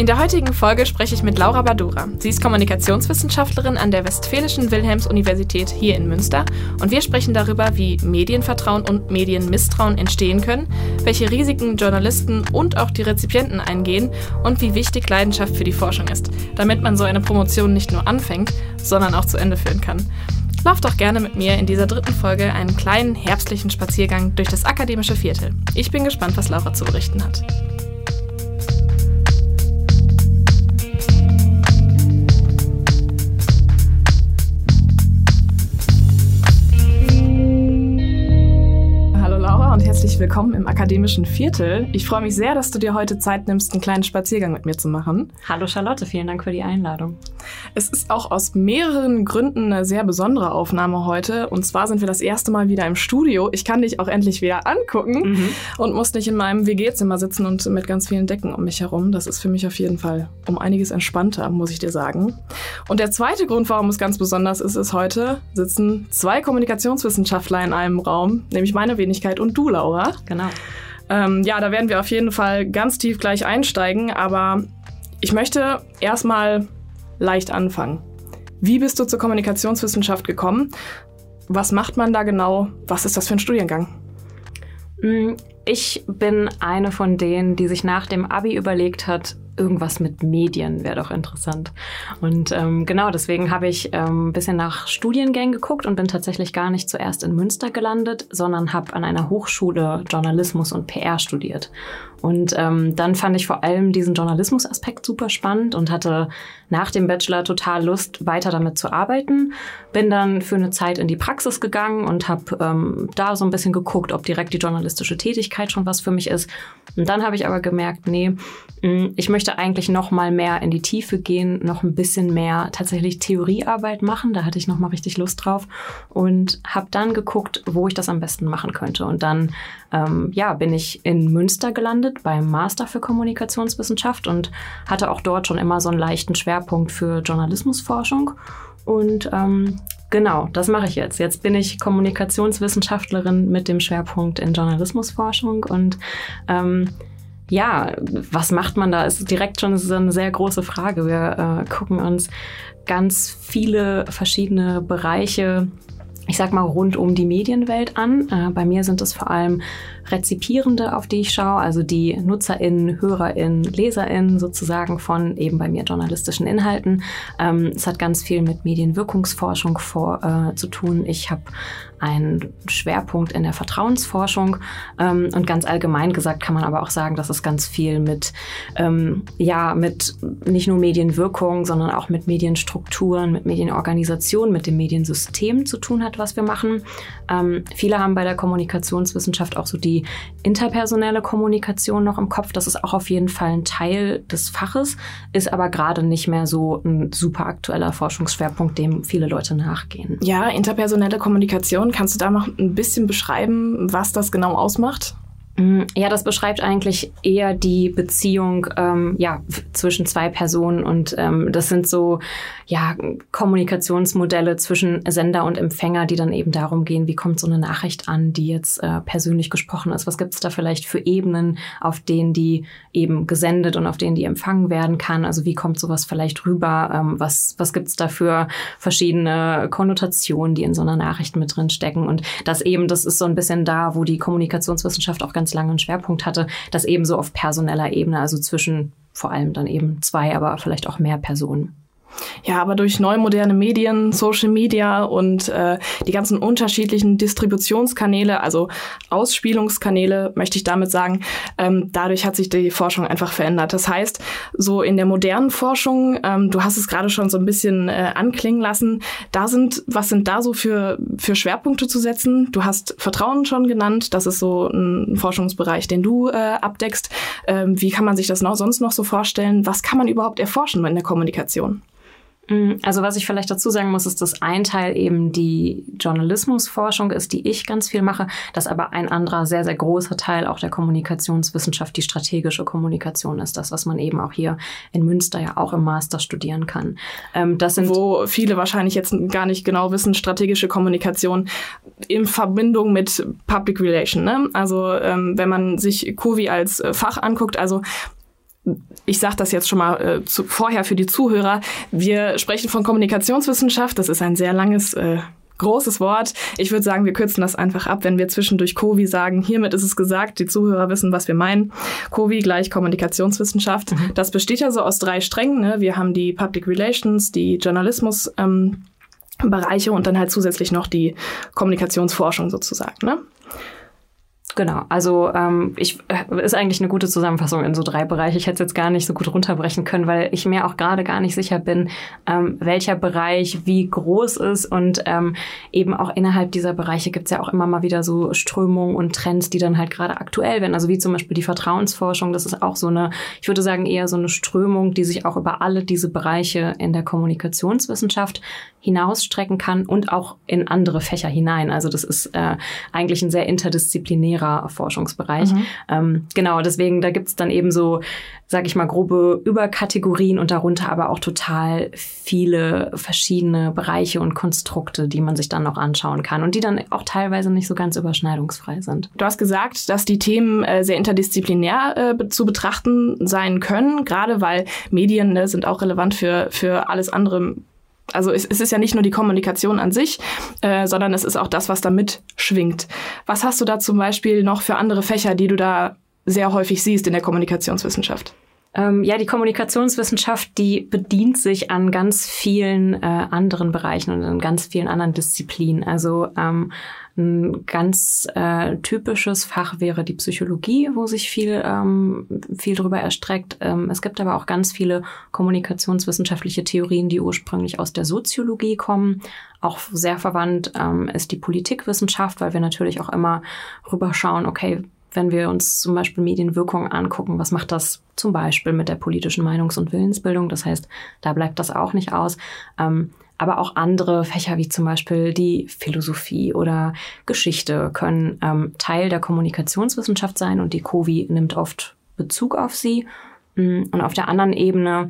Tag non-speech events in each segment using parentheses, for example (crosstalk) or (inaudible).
In der heutigen Folge spreche ich mit Laura Badura. Sie ist Kommunikationswissenschaftlerin an der Westfälischen Wilhelms-Universität hier in Münster und wir sprechen darüber, wie Medienvertrauen und Medienmisstrauen entstehen können, welche Risiken Journalisten und auch die Rezipienten eingehen und wie wichtig Leidenschaft für die Forschung ist, damit man so eine Promotion nicht nur anfängt, sondern auch zu Ende führen kann. Lauf doch gerne mit mir in dieser dritten Folge einen kleinen herbstlichen Spaziergang durch das akademische Viertel. Ich bin gespannt, was Laura zu berichten hat. Herzlich willkommen im akademischen Viertel. Ich freue mich sehr, dass du dir heute Zeit nimmst, einen kleinen Spaziergang mit mir zu machen. Hallo Charlotte, vielen Dank für die Einladung. Es ist auch aus mehreren Gründen eine sehr besondere Aufnahme heute. Und zwar sind wir das erste Mal wieder im Studio. Ich kann dich auch endlich wieder angucken mhm. und muss nicht in meinem WG-Zimmer sitzen und mit ganz vielen Decken um mich herum. Das ist für mich auf jeden Fall um einiges entspannter, muss ich dir sagen. Und der zweite Grund, warum es ganz besonders ist, ist heute sitzen zwei Kommunikationswissenschaftler in einem Raum, nämlich meine Wenigkeit und du, Laura. Laura. Genau. Ähm, ja, da werden wir auf jeden Fall ganz tief gleich einsteigen, aber ich möchte erstmal leicht anfangen. Wie bist du zur Kommunikationswissenschaft gekommen? Was macht man da genau? Was ist das für ein Studiengang? Mm, ich bin eine von denen, die sich nach dem Abi überlegt hat, irgendwas mit Medien wäre doch interessant. Und ähm, genau deswegen habe ich ähm, ein bisschen nach Studiengängen geguckt und bin tatsächlich gar nicht zuerst in Münster gelandet, sondern habe an einer Hochschule Journalismus und PR studiert. Und ähm, dann fand ich vor allem diesen Journalismusaspekt super spannend und hatte nach dem Bachelor total Lust, weiter damit zu arbeiten. Bin dann für eine Zeit in die Praxis gegangen und habe ähm, da so ein bisschen geguckt, ob direkt die journalistische Tätigkeit schon was für mich ist. Und dann habe ich aber gemerkt, nee, mm, ich möchte eigentlich noch mal mehr in die Tiefe gehen, noch ein bisschen mehr tatsächlich Theoriearbeit machen. Da hatte ich noch mal richtig Lust drauf und habe dann geguckt, wo ich das am besten machen könnte. Und dann ähm, ja, bin ich in Münster gelandet beim Master für Kommunikationswissenschaft und hatte auch dort schon immer so einen leichten Schwerpunkt für Journalismusforschung. Und ähm, genau, das mache ich jetzt. Jetzt bin ich Kommunikationswissenschaftlerin mit dem Schwerpunkt in Journalismusforschung und ähm, ja, was macht man da? Ist direkt schon ist eine sehr große Frage. Wir äh, gucken uns ganz viele verschiedene Bereiche ich sag mal, rund um die Medienwelt an. Äh, bei mir sind es vor allem Rezipierende, auf die ich schaue, also die NutzerInnen, HörerInnen, LeserInnen sozusagen von eben bei mir journalistischen Inhalten. Ähm, es hat ganz viel mit Medienwirkungsforschung vor, äh, zu tun. Ich habe einen Schwerpunkt in der Vertrauensforschung ähm, und ganz allgemein gesagt kann man aber auch sagen, dass es ganz viel mit ähm, ja mit nicht nur Medienwirkung, sondern auch mit Medienstrukturen, mit Medienorganisationen, mit dem Mediensystem zu tun hat, was wir machen. Ähm, viele haben bei der Kommunikationswissenschaft auch so die interpersonelle Kommunikation noch im Kopf. Das ist auch auf jeden Fall ein Teil des Faches, ist aber gerade nicht mehr so ein super aktueller Forschungsschwerpunkt, dem viele Leute nachgehen. Ja, interpersonelle Kommunikation, kannst du da noch ein bisschen beschreiben, was das genau ausmacht? Mm, ja, das beschreibt eigentlich eher die Beziehung ähm, ja, zwischen zwei Personen und ähm, das sind so ja, Kommunikationsmodelle zwischen Sender und Empfänger, die dann eben darum gehen, wie kommt so eine Nachricht an, die jetzt äh, persönlich gesprochen ist. Was gibt es da vielleicht für Ebenen, auf denen die eben gesendet und auf denen die empfangen werden kann? Also wie kommt sowas vielleicht rüber? Ähm, was was gibt es da für verschiedene Konnotationen, die in so einer Nachricht mit drin stecken? Und das eben, das ist so ein bisschen da, wo die Kommunikationswissenschaft auch ganz lange einen Schwerpunkt hatte, das eben so auf personeller Ebene, also zwischen vor allem dann eben zwei, aber vielleicht auch mehr Personen. Ja, aber durch neu moderne Medien, Social Media und äh, die ganzen unterschiedlichen Distributionskanäle, also Ausspielungskanäle, möchte ich damit sagen, ähm, dadurch hat sich die Forschung einfach verändert. Das heißt, so in der modernen Forschung, ähm, du hast es gerade schon so ein bisschen äh, anklingen lassen, da sind, was sind da so für, für Schwerpunkte zu setzen? Du hast Vertrauen schon genannt, das ist so ein Forschungsbereich, den du äh, abdeckst. Ähm, wie kann man sich das noch sonst noch so vorstellen? Was kann man überhaupt erforschen in der Kommunikation? Mm, also was ich vielleicht dazu sagen muss, ist, dass ein Teil eben die Journalismusforschung ist, die ich ganz viel mache, dass aber ein anderer sehr, sehr großer Teil auch der Kommunikationswissenschaft, die strategische Kommunikation ist, das, was man eben auch hier in Münster ja auch im Master studieren kann. Ähm, das sind Wo viele wahrscheinlich jetzt gar nicht genau wissen, strategische Kommunikation in Verbindung mit Public Relation. Ne? Also ähm, wenn man sich COVI als äh, Fach anguckt, also ich sage das jetzt schon mal äh, zu, vorher für die Zuhörer. Wir sprechen von Kommunikationswissenschaft. Das ist ein sehr langes, äh, großes Wort. Ich würde sagen, wir kürzen das einfach ab, wenn wir zwischendurch COVI sagen. Hiermit ist es gesagt, die Zuhörer wissen, was wir meinen. COVI gleich Kommunikationswissenschaft. Mhm. Das besteht ja so aus drei Strängen. Ne? Wir haben die Public Relations, die Journalismus. Ähm, Bereiche und dann halt zusätzlich noch die Kommunikationsforschung sozusagen. Ne? Genau, also ähm, ich äh, ist eigentlich eine gute Zusammenfassung in so drei Bereiche. Ich hätte es jetzt gar nicht so gut runterbrechen können, weil ich mir auch gerade gar nicht sicher bin, ähm, welcher Bereich wie groß ist und ähm, eben auch innerhalb dieser Bereiche gibt es ja auch immer mal wieder so Strömungen und Trends, die dann halt gerade aktuell werden. Also wie zum Beispiel die Vertrauensforschung, das ist auch so eine, ich würde sagen eher so eine Strömung, die sich auch über alle diese Bereiche in der Kommunikationswissenschaft hinausstrecken kann und auch in andere Fächer hinein. Also das ist äh, eigentlich ein sehr interdisziplinärer Forschungsbereich. Mhm. Ähm, genau, deswegen, da gibt's dann eben so, sag ich mal, grobe Überkategorien und darunter aber auch total viele verschiedene Bereiche und Konstrukte, die man sich dann noch anschauen kann und die dann auch teilweise nicht so ganz überschneidungsfrei sind. Du hast gesagt, dass die Themen äh, sehr interdisziplinär äh, zu betrachten sein können, gerade weil Medien ne, sind auch relevant für, für alles andere also es, es ist ja nicht nur die Kommunikation an sich, äh, sondern es ist auch das, was da mitschwingt. Was hast du da zum Beispiel noch für andere Fächer, die du da sehr häufig siehst in der Kommunikationswissenschaft? Ähm, ja, die Kommunikationswissenschaft, die bedient sich an ganz vielen äh, anderen Bereichen und an ganz vielen anderen Disziplinen. Also ähm, ein ganz äh, typisches Fach wäre die Psychologie, wo sich viel, ähm, viel drüber erstreckt. Ähm, es gibt aber auch ganz viele kommunikationswissenschaftliche Theorien, die ursprünglich aus der Soziologie kommen. Auch sehr verwandt ähm, ist die Politikwissenschaft, weil wir natürlich auch immer rüberschauen, okay, wenn wir uns zum Beispiel Medienwirkungen angucken, was macht das zum Beispiel mit der politischen Meinungs- und Willensbildung? Das heißt, da bleibt das auch nicht aus. Ähm, aber auch andere Fächer wie zum Beispiel die Philosophie oder Geschichte können ähm, Teil der Kommunikationswissenschaft sein und die COVI nimmt oft Bezug auf sie. Mm, und auf der anderen Ebene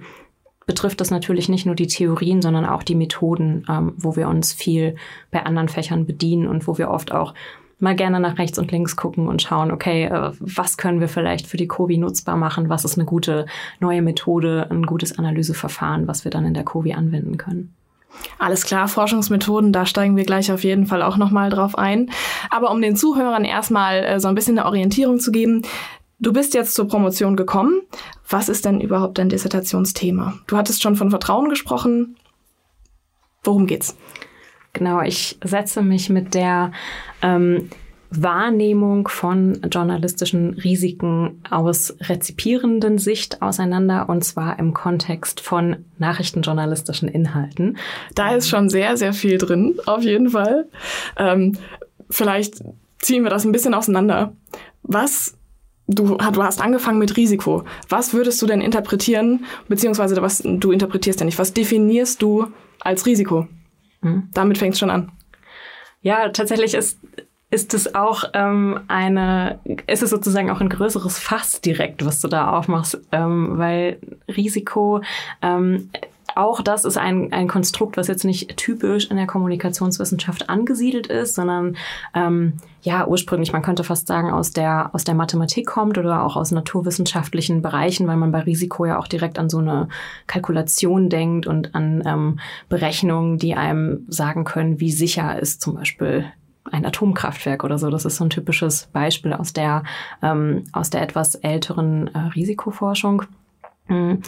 betrifft das natürlich nicht nur die Theorien, sondern auch die Methoden, ähm, wo wir uns viel bei anderen Fächern bedienen und wo wir oft auch mal gerne nach rechts und links gucken und schauen, okay, äh, was können wir vielleicht für die COVI nutzbar machen? Was ist eine gute neue Methode, ein gutes Analyseverfahren, was wir dann in der COVI anwenden können? Alles klar, Forschungsmethoden, da steigen wir gleich auf jeden Fall auch nochmal drauf ein. Aber um den Zuhörern erstmal äh, so ein bisschen eine Orientierung zu geben, du bist jetzt zur Promotion gekommen. Was ist denn überhaupt dein Dissertationsthema? Du hattest schon von Vertrauen gesprochen. Worum geht's? Genau, ich setze mich mit der ähm, Wahrnehmung von journalistischen Risiken aus rezipierenden Sicht auseinander und zwar im Kontext von nachrichtenjournalistischen Inhalten. Da ist schon sehr, sehr viel drin, auf jeden Fall. Ähm, vielleicht ziehen wir das ein bisschen auseinander. Was Du, du hast angefangen mit Risiko. Was würdest du denn interpretieren, beziehungsweise was du interpretierst ja nicht, was definierst du als Risiko? Hm? Damit fängt es schon an. Ja, tatsächlich ist ist es auch ähm, eine, ist es sozusagen auch ein größeres Fass direkt, was du da aufmachst, ähm, weil Risiko, ähm, auch das ist ein, ein Konstrukt, was jetzt nicht typisch in der Kommunikationswissenschaft angesiedelt ist, sondern ähm, ja ursprünglich, man könnte fast sagen, aus der, aus der Mathematik kommt oder auch aus naturwissenschaftlichen Bereichen, weil man bei Risiko ja auch direkt an so eine Kalkulation denkt und an ähm, Berechnungen, die einem sagen können, wie sicher ist zum Beispiel ein Atomkraftwerk oder so. Das ist so ein typisches Beispiel aus der, ähm, aus der etwas älteren äh, Risikoforschung. Hm.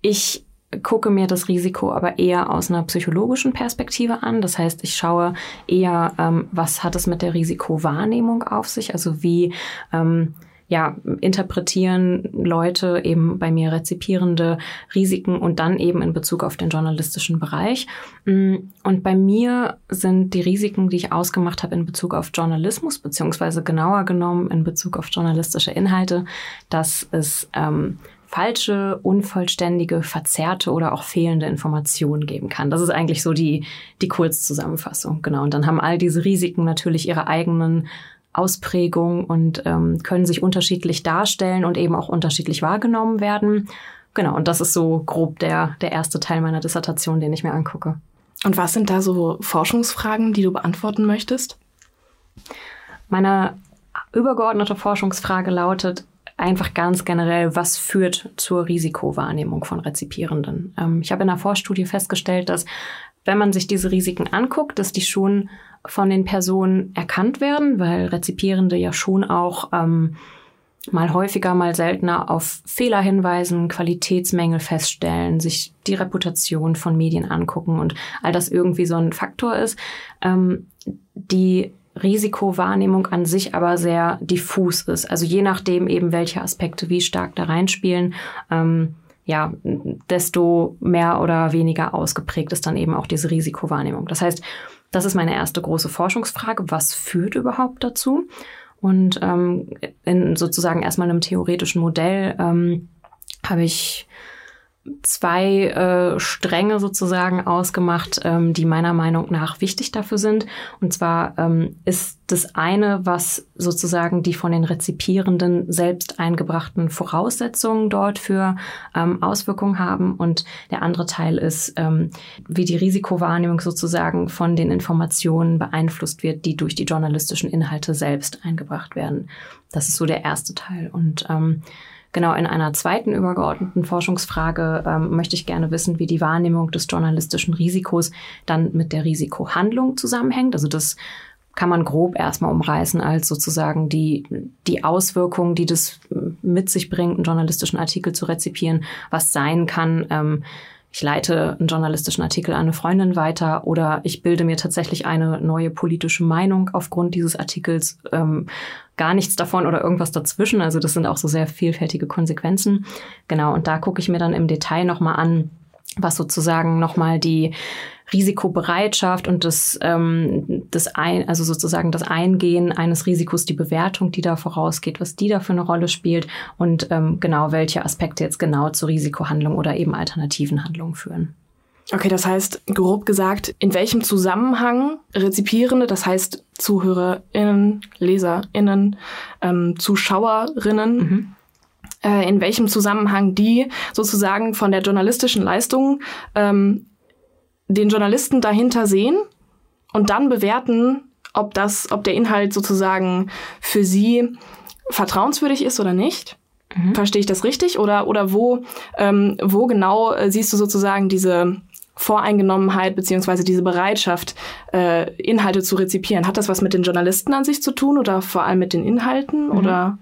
Ich gucke mir das Risiko aber eher aus einer psychologischen Perspektive an. Das heißt, ich schaue eher, ähm, was hat es mit der Risikowahrnehmung auf sich? Also wie ähm, ja, interpretieren Leute eben bei mir rezipierende Risiken und dann eben in Bezug auf den journalistischen Bereich. Mm, und bei mir sind die Risiken, die ich ausgemacht habe in Bezug auf Journalismus, beziehungsweise genauer genommen in Bezug auf journalistische Inhalte, dass es ähm, falsche, unvollständige, verzerrte oder auch fehlende Informationen geben kann. Das ist eigentlich so die, die Kurzzusammenfassung. Genau. Und dann haben all diese Risiken natürlich ihre eigenen Ausprägungen und ähm, können sich unterschiedlich darstellen und eben auch unterschiedlich wahrgenommen werden. Genau, und das ist so grob der, der erste Teil meiner Dissertation, den ich mir angucke. Und was sind da so Forschungsfragen, die du beantworten möchtest? Meine übergeordnete Forschungsfrage lautet einfach ganz generell, was führt zur Risikowahrnehmung von Rezipierenden? Ähm, ich habe in einer Vorstudie festgestellt, dass wenn man sich diese Risiken anguckt, dass die schon von den Personen erkannt werden, weil Rezipierende ja schon auch ähm, mal häufiger, mal seltener auf Fehler hinweisen, Qualitätsmängel feststellen, sich die Reputation von Medien angucken und all das irgendwie so ein Faktor ist. Ähm, die Risikowahrnehmung an sich aber sehr diffus ist. Also je nachdem eben, welche Aspekte wie stark da reinspielen, ähm, ja, desto mehr oder weniger ausgeprägt ist dann eben auch diese Risikowahrnehmung. Das heißt, das ist meine erste große Forschungsfrage. Was führt überhaupt dazu? Und ähm, in sozusagen erstmal einem theoretischen Modell ähm, habe ich zwei äh, Stränge sozusagen ausgemacht, ähm, die meiner Meinung nach wichtig dafür sind. Und zwar ähm, ist das eine, was sozusagen die von den Rezipierenden selbst eingebrachten Voraussetzungen dort für ähm, Auswirkungen haben. Und der andere Teil ist, ähm, wie die Risikowahrnehmung sozusagen von den Informationen beeinflusst wird, die durch die journalistischen Inhalte selbst eingebracht werden. Das ist so der erste Teil. Und ähm, Genau, in einer zweiten übergeordneten Forschungsfrage ähm, möchte ich gerne wissen, wie die Wahrnehmung des journalistischen Risikos dann mit der Risikohandlung zusammenhängt. Also das kann man grob erstmal umreißen als sozusagen die, die Auswirkungen, die das mit sich bringt, einen journalistischen Artikel zu rezipieren, was sein kann. Ähm, ich leite einen journalistischen Artikel an eine Freundin weiter oder ich bilde mir tatsächlich eine neue politische Meinung aufgrund dieses Artikels ähm, gar nichts davon oder irgendwas dazwischen. Also das sind auch so sehr vielfältige Konsequenzen. Genau, und da gucke ich mir dann im Detail nochmal an, was sozusagen nochmal die Risikobereitschaft und das, ähm, das ein, also sozusagen das Eingehen eines Risikos, die Bewertung, die da vorausgeht, was die da für eine Rolle spielt und ähm, genau welche Aspekte jetzt genau zur Risikohandlung oder eben alternativen Handlungen führen. Okay, das heißt, grob gesagt, in welchem Zusammenhang Rezipierende, das heißt ZuhörerInnen, LeserInnen, ähm, ZuschauerInnen, mhm. äh, in welchem Zusammenhang die sozusagen von der journalistischen Leistung ähm, den Journalisten dahinter sehen und dann bewerten, ob das, ob der Inhalt sozusagen für sie vertrauenswürdig ist oder nicht. Mhm. Verstehe ich das richtig? Oder, oder wo, ähm, wo genau äh, siehst du sozusagen diese Voreingenommenheit beziehungsweise diese Bereitschaft, äh, Inhalte zu rezipieren. Hat das was mit den Journalisten an sich zu tun oder vor allem mit den Inhalten mhm. oder?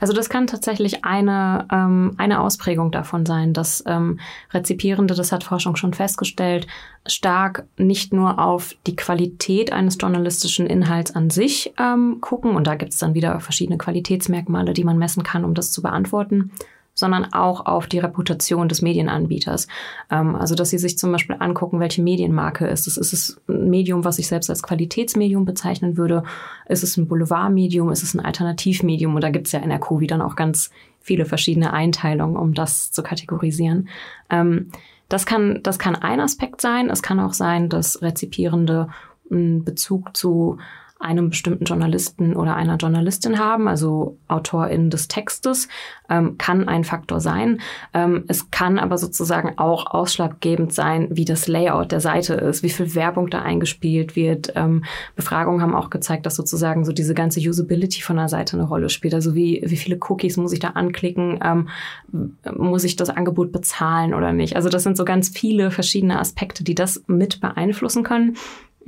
Also das kann tatsächlich eine, ähm, eine Ausprägung davon sein, dass ähm, Rezipierende, das hat Forschung schon festgestellt, stark nicht nur auf die Qualität eines journalistischen Inhalts an sich ähm, gucken, und da gibt es dann wieder verschiedene Qualitätsmerkmale, die man messen kann, um das zu beantworten, sondern auch auf die Reputation des Medienanbieters. Ähm, also, dass sie sich zum Beispiel angucken, welche Medienmarke ist es. Ist es ein Medium, was ich selbst als Qualitätsmedium bezeichnen würde? Ist es ein Boulevardmedium? Ist es ein Alternativmedium? Und da gibt es ja in der COVID dann auch ganz viele verschiedene Einteilungen, um das zu kategorisieren. Ähm, das kann, das kann ein Aspekt sein. Es kann auch sein, dass Rezipierende einen Bezug zu einem bestimmten Journalisten oder einer Journalistin haben, also Autorin des Textes, ähm, kann ein Faktor sein. Ähm, es kann aber sozusagen auch ausschlaggebend sein, wie das Layout der Seite ist, wie viel Werbung da eingespielt wird. Ähm, Befragungen haben auch gezeigt, dass sozusagen so diese ganze Usability von der Seite eine Rolle spielt. Also wie, wie viele Cookies muss ich da anklicken? Ähm, muss ich das Angebot bezahlen oder nicht? Also das sind so ganz viele verschiedene Aspekte, die das mit beeinflussen können.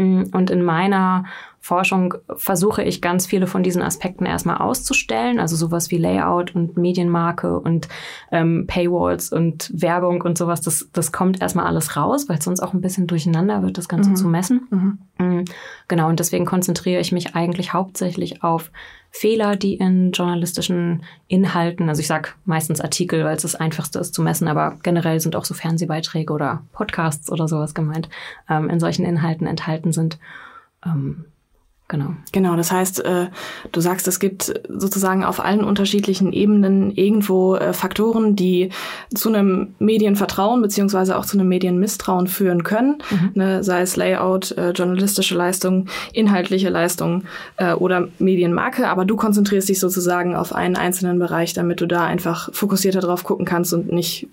Mm, und in meiner Forschung versuche ich ganz viele von diesen Aspekten erstmal auszustellen, also sowas wie Layout und Medienmarke und ähm, Paywalls und Werbung und sowas, das, das kommt erstmal alles raus, weil es sonst auch ein bisschen durcheinander wird, das Ganze mhm. zu messen. Mhm. Mm, genau, und deswegen konzentriere ich mich eigentlich hauptsächlich auf Fehler, die in journalistischen Inhalten, also ich sage meistens Artikel, weil es das einfachste ist zu messen, aber generell sind auch so Fernsehbeiträge oder Podcasts oder sowas gemeint, ähm, in solchen Inhalten enthalten sind. Ähm, Genau. Genau, das heißt, äh, du sagst, es gibt sozusagen auf allen unterschiedlichen Ebenen irgendwo äh, Faktoren, die zu einem Medienvertrauen beziehungsweise auch zu einem Medienmisstrauen führen können, mhm. ne, sei es Layout, äh, journalistische Leistung, inhaltliche Leistung oder Medienmarke, aber du konzentrierst dich sozusagen auf einen einzelnen Bereich, damit du da einfach fokussierter drauf gucken kannst und nicht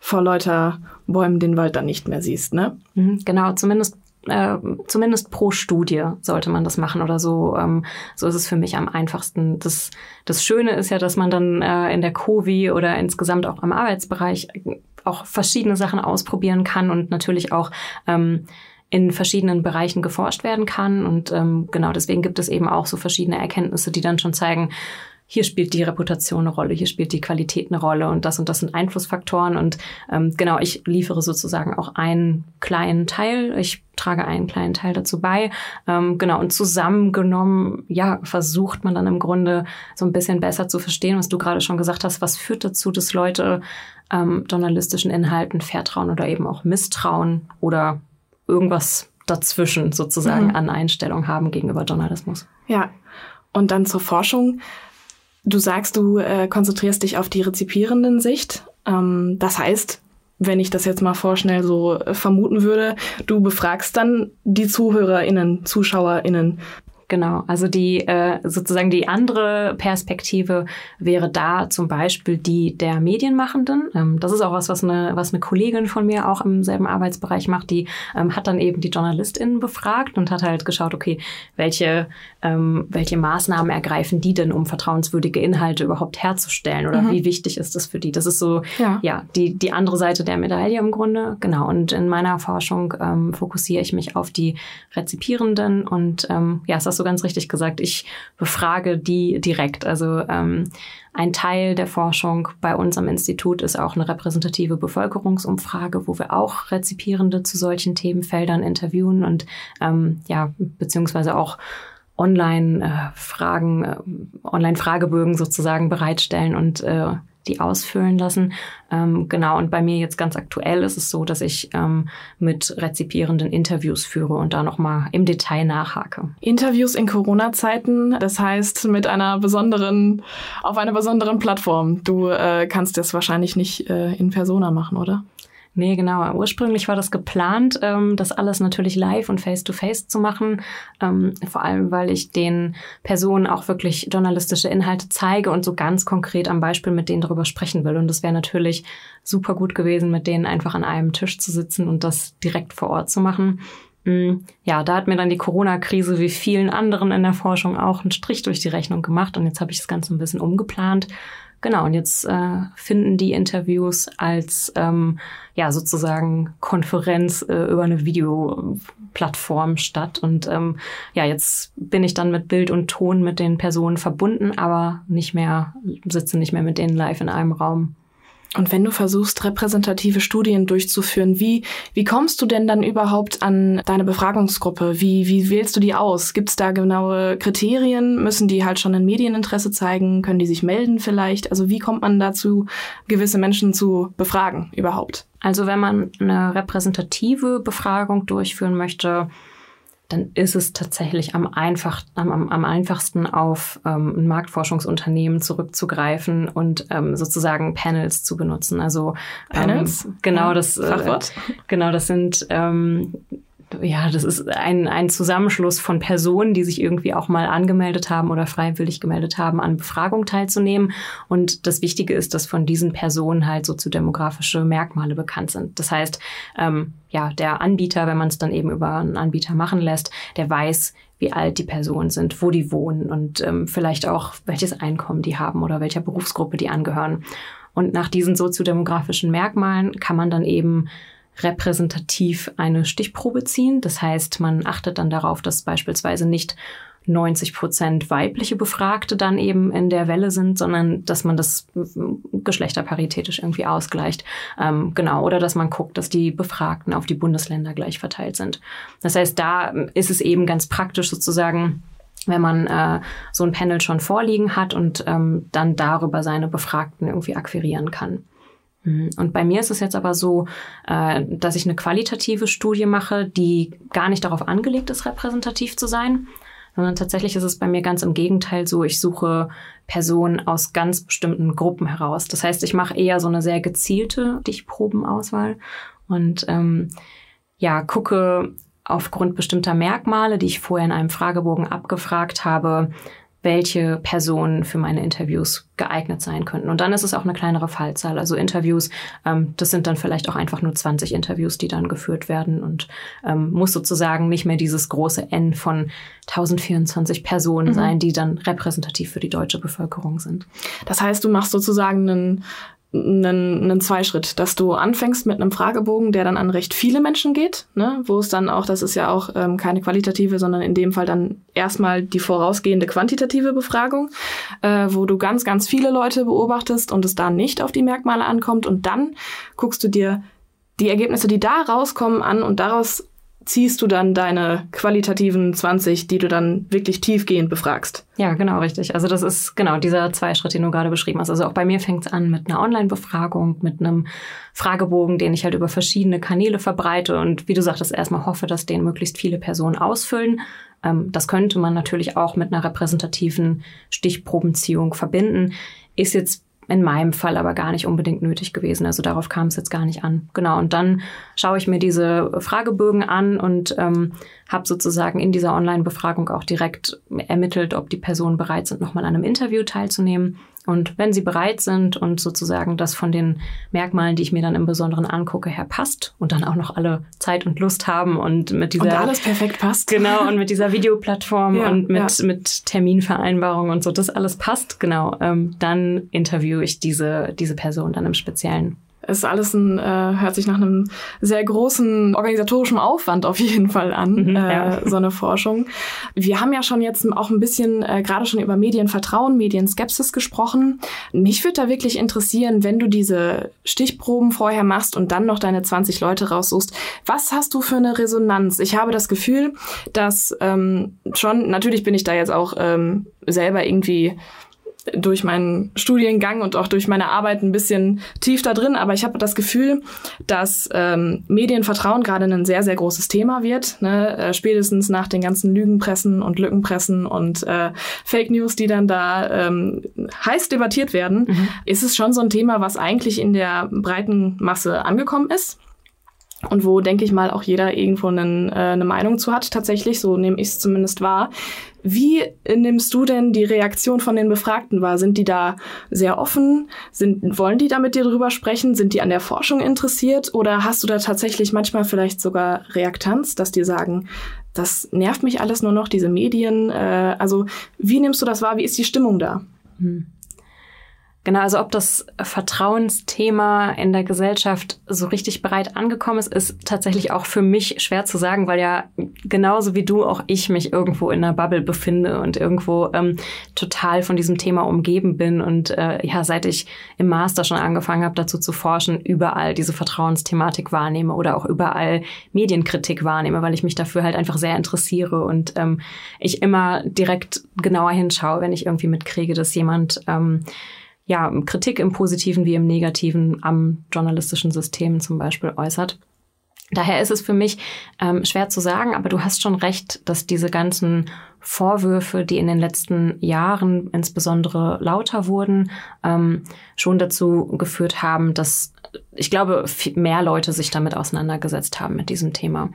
vor lauter Bäumen den Wald dann nicht mehr siehst, ne? Mhm, genau, zumindest äh, zumindest pro Studie sollte man das machen oder so. Ähm, so ist es für mich am einfachsten. Das, das Schöne ist ja, dass man dann äh, in der Covi oder insgesamt auch am Arbeitsbereich auch verschiedene Sachen ausprobieren kann und natürlich auch ähm, in verschiedenen Bereichen geforscht werden kann. Und ähm, genau deswegen gibt es eben auch so verschiedene Erkenntnisse, die dann schon zeigen, hier spielt die Reputation eine Rolle, hier spielt die Qualität eine Rolle und das und das sind Einflussfaktoren. Und ähm, genau, ich liefere sozusagen auch einen kleinen Teil. Ich trage einen kleinen Teil dazu bei. Ähm, genau, und zusammengenommen, ja, versucht man dann im Grunde so ein bisschen besser zu verstehen, was du gerade schon gesagt hast, was führt dazu, dass Leute ähm, journalistischen Inhalten vertrauen oder eben auch misstrauen oder irgendwas dazwischen sozusagen mhm. an Einstellung haben gegenüber Journalismus. Ja, und dann zur Forschung. Du sagst, du äh, konzentrierst dich auf die rezipierenden Sicht. Ähm, das heißt, wenn ich das jetzt mal vorschnell so äh, vermuten würde, du befragst dann die ZuhörerInnen, ZuschauerInnen, Genau, also die äh, sozusagen die andere Perspektive wäre da zum Beispiel die der Medienmachenden. Ähm, das ist auch was, was eine, was eine Kollegin von mir auch im selben Arbeitsbereich macht. Die ähm, hat dann eben die JournalistInnen befragt und hat halt geschaut, okay, welche, ähm, welche Maßnahmen ergreifen die denn, um vertrauenswürdige Inhalte überhaupt herzustellen oder mhm. wie wichtig ist das für die? Das ist so, ja, ja die, die andere Seite der Medaille im Grunde. Genau, und in meiner Forschung ähm, fokussiere ich mich auf die Rezipierenden und ähm, ja, ist das so ganz richtig gesagt. Ich befrage die direkt. Also ähm, ein Teil der Forschung bei uns am Institut ist auch eine repräsentative Bevölkerungsumfrage, wo wir auch Rezipierende zu solchen Themenfeldern interviewen und ähm, ja, beziehungsweise auch Online-Fragen, äh, Online-Fragebögen sozusagen bereitstellen und äh, die ausfüllen lassen. Ähm, genau, und bei mir jetzt ganz aktuell ist es so, dass ich ähm, mit Rezipierenden Interviews führe und da nochmal im Detail nachhake. Interviews in Corona-Zeiten, das heißt mit einer besonderen, auf einer besonderen Plattform. Du äh, kannst das wahrscheinlich nicht äh, in Persona machen, oder? Nee, genau. Ursprünglich war das geplant, ähm, das alles natürlich live und face-to-face -face zu machen. Ähm, vor allem, weil ich den Personen auch wirklich journalistische Inhalte zeige und so ganz konkret am Beispiel mit denen darüber sprechen will. Und das wäre natürlich super gut gewesen, mit denen einfach an einem Tisch zu sitzen und das direkt vor Ort zu machen. Mm, ja, da hat mir dann die Corona-Krise wie vielen anderen in der Forschung auch einen Strich durch die Rechnung gemacht. Und jetzt habe ich das Ganze ein bisschen umgeplant Genau, und jetzt äh, finden die Interviews als ähm, ja sozusagen Konferenz äh, über eine Videoplattform statt. Und ähm, ja, jetzt bin ich dann mit Bild und Ton mit den Personen verbunden, aber nicht mehr, sitze nicht mehr mit denen live in einem Raum. Und wenn du versuchst, repräsentative Studien durchzuführen, wie, wie kommst du denn dann überhaupt an deine Befragungsgruppe? Wie, wie wählst du die aus? Gibt es da genaue Kriterien? Müssen die halt schon ein Medieninteresse zeigen? Können die sich melden vielleicht? Also wie kommt man dazu, gewisse Menschen zu befragen überhaupt? Also wenn man eine repräsentative Befragung durchführen möchte, dann ist es tatsächlich am, einfach, am, am einfachsten auf ähm, ein Marktforschungsunternehmen zurückzugreifen und ähm, sozusagen Panels zu benutzen. Also ähm, Panels? Ähm, genau, das äh, genau das sind ähm, ja, das ist ein, ein Zusammenschluss von Personen, die sich irgendwie auch mal angemeldet haben oder freiwillig gemeldet haben, an Befragung teilzunehmen. Und das Wichtige ist, dass von diesen Personen halt soziodemografische Merkmale bekannt sind. Das heißt, ähm, ja, der Anbieter, wenn man es dann eben über einen Anbieter machen lässt, der weiß, wie alt die Personen sind, wo die wohnen und ähm, vielleicht auch, welches Einkommen die haben oder welcher Berufsgruppe die angehören. Und nach diesen soziodemografischen Merkmalen kann man dann eben repräsentativ eine Stichprobe ziehen. Das heißt, man achtet dann darauf, dass beispielsweise nicht 90 Prozent weibliche Befragte dann eben in der Welle sind, sondern dass man das geschlechterparitätisch irgendwie ausgleicht. Ähm, genau, oder dass man guckt, dass die Befragten auf die Bundesländer gleich verteilt sind. Das heißt, da ist es eben ganz praktisch sozusagen, wenn man äh, so ein Panel schon vorliegen hat und ähm, dann darüber seine Befragten irgendwie akquirieren kann. Mhm. Und bei mir ist es jetzt aber so, äh, dass ich eine qualitative Studie mache, die gar nicht darauf angelegt ist, repräsentativ zu sein, sondern tatsächlich ist es bei mir ganz im Gegenteil so, ich suche Personen aus ganz bestimmten Gruppen heraus. Das heißt, ich mache eher so eine sehr gezielte Dichtprobenauswahl und ähm, ja, gucke aufgrund bestimmter Merkmale, die ich vorher in einem Fragebogen abgefragt habe, welche Personen für meine Interviews geeignet sein könnten. Und dann ist es auch eine kleinere Fallzahl. Also Interviews, ähm, das sind dann vielleicht auch einfach nur 20 Interviews, die dann geführt werden und ähm, muss sozusagen nicht mehr dieses große N von 1024 Personen mhm. sein, die dann repräsentativ für die deutsche Bevölkerung sind. Das heißt, du machst sozusagen einen einen, einen Zweischritt, dass du anfängst mit einem Fragebogen, der dann an recht viele Menschen geht, ne? wo es dann auch, das ist ja auch ähm, keine qualitative, sondern in dem Fall dann erstmal die vorausgehende quantitative Befragung, äh, wo du ganz, ganz viele Leute beobachtest und es da nicht auf die Merkmale ankommt und dann guckst du dir die Ergebnisse, die da rauskommen, an und daraus ziehst du dann deine qualitativen 20, die du dann wirklich tiefgehend befragst. Ja, genau, richtig. Also das ist genau dieser Zweischritt, den du gerade beschrieben hast. Also auch bei mir fängt es an mit einer Online-Befragung, mit einem Fragebogen, den ich halt über verschiedene Kanäle verbreite und wie du sagtest, erstmal hoffe, dass den möglichst viele Personen ausfüllen. Ähm, das könnte man natürlich auch mit einer repräsentativen Stichprobenziehung verbinden. Ist jetzt in meinem Fall aber gar nicht unbedingt nötig gewesen. Also darauf kam es jetzt gar nicht an. Genau. Und dann schaue ich mir diese Fragebögen an und ähm, habe sozusagen in dieser Online-Befragung auch direkt ermittelt, ob die Personen bereit sind, nochmal an einem Interview teilzunehmen. Und wenn sie bereit sind und sozusagen das von den Merkmalen, die ich mir dann im Besonderen angucke, her passt und dann auch noch alle Zeit und Lust haben und mit dieser und alles perfekt passt genau und mit dieser (laughs) Videoplattform ja, und mit ja. mit Terminvereinbarung und so das alles passt genau ähm, dann interviewe ich diese diese Person dann im Speziellen ist alles ein, äh, hört sich nach einem sehr großen organisatorischen Aufwand auf (laughs) jeden Fall an, mhm, äh, ja. so eine Forschung. Wir haben ja schon jetzt auch ein bisschen äh, gerade schon über Medienvertrauen, Medienskepsis gesprochen. Mich würde da wirklich interessieren, wenn du diese Stichproben vorher machst und dann noch deine 20 Leute raussuchst, was hast du für eine Resonanz? Ich habe das Gefühl, dass ähm, schon, natürlich bin ich da jetzt auch ähm, selber irgendwie durch meinen Studiengang und auch durch meine Arbeit ein bisschen tief da drin, aber ich habe das Gefühl, dass ähm, Medienvertrauen gerade ein sehr, sehr großes Thema wird. Ne? Äh, spätestens nach den ganzen Lügenpressen und Lückenpressen und äh, Fake News, die dann da ähm, heiß debattiert werden, mhm. ist es schon so ein Thema, was eigentlich in der breiten Masse angekommen ist und wo, denke ich mal, auch jeder irgendwo einen, äh, eine Meinung zu hat, tatsächlich, so nehme ich es zumindest wahr. Wie nimmst du denn die Reaktion von den Befragten wahr? Sind die da sehr offen? Sind, wollen die da mit dir drüber sprechen? Sind die an der Forschung interessiert? Oder hast du da tatsächlich manchmal vielleicht sogar Reaktanz, dass die sagen, das nervt mich alles nur noch, diese Medien? Äh, also wie nimmst du das wahr? Wie ist die Stimmung da? Hm. Genau, also ob das Vertrauensthema in der Gesellschaft so richtig bereit angekommen ist, ist tatsächlich auch für mich schwer zu sagen, weil ja genauso wie du auch ich mich irgendwo in einer Bubble befinde und irgendwo ähm, total von diesem Thema umgeben bin und äh, ja, seit ich im Master schon angefangen habe, dazu zu forschen, überall diese Vertrauensthematik wahrnehme oder auch überall Medienkritik wahrnehme, weil ich mich dafür halt einfach sehr interessiere und ähm, ich immer direkt genauer hinschaue, wenn ich irgendwie mitkriege, dass jemand ähm, ja, Kritik im Positiven wie im Negativen am journalistischen System zum Beispiel äußert. Daher ist es für mich ähm, schwer zu sagen, aber du hast schon recht, dass diese ganzen Vorwürfe, die in den letzten Jahren insbesondere lauter wurden, ähm, schon dazu geführt haben, dass ich glaube, mehr Leute sich damit auseinandergesetzt haben mit diesem Thema.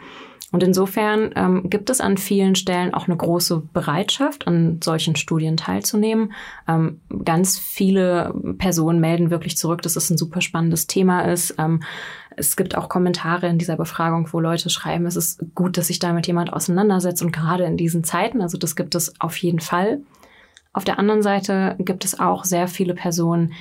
Und insofern ähm, gibt es an vielen Stellen auch eine große Bereitschaft, an solchen Studien teilzunehmen. Ähm, ganz viele Personen melden wirklich zurück, dass es ein super spannendes Thema ist. Ähm, es gibt auch Kommentare in dieser Befragung, wo Leute schreiben, es ist gut, dass sich damit jemand auseinandersetzt und gerade in diesen Zeiten, also das gibt es auf jeden Fall. Auf der anderen Seite gibt es auch sehr viele Personen,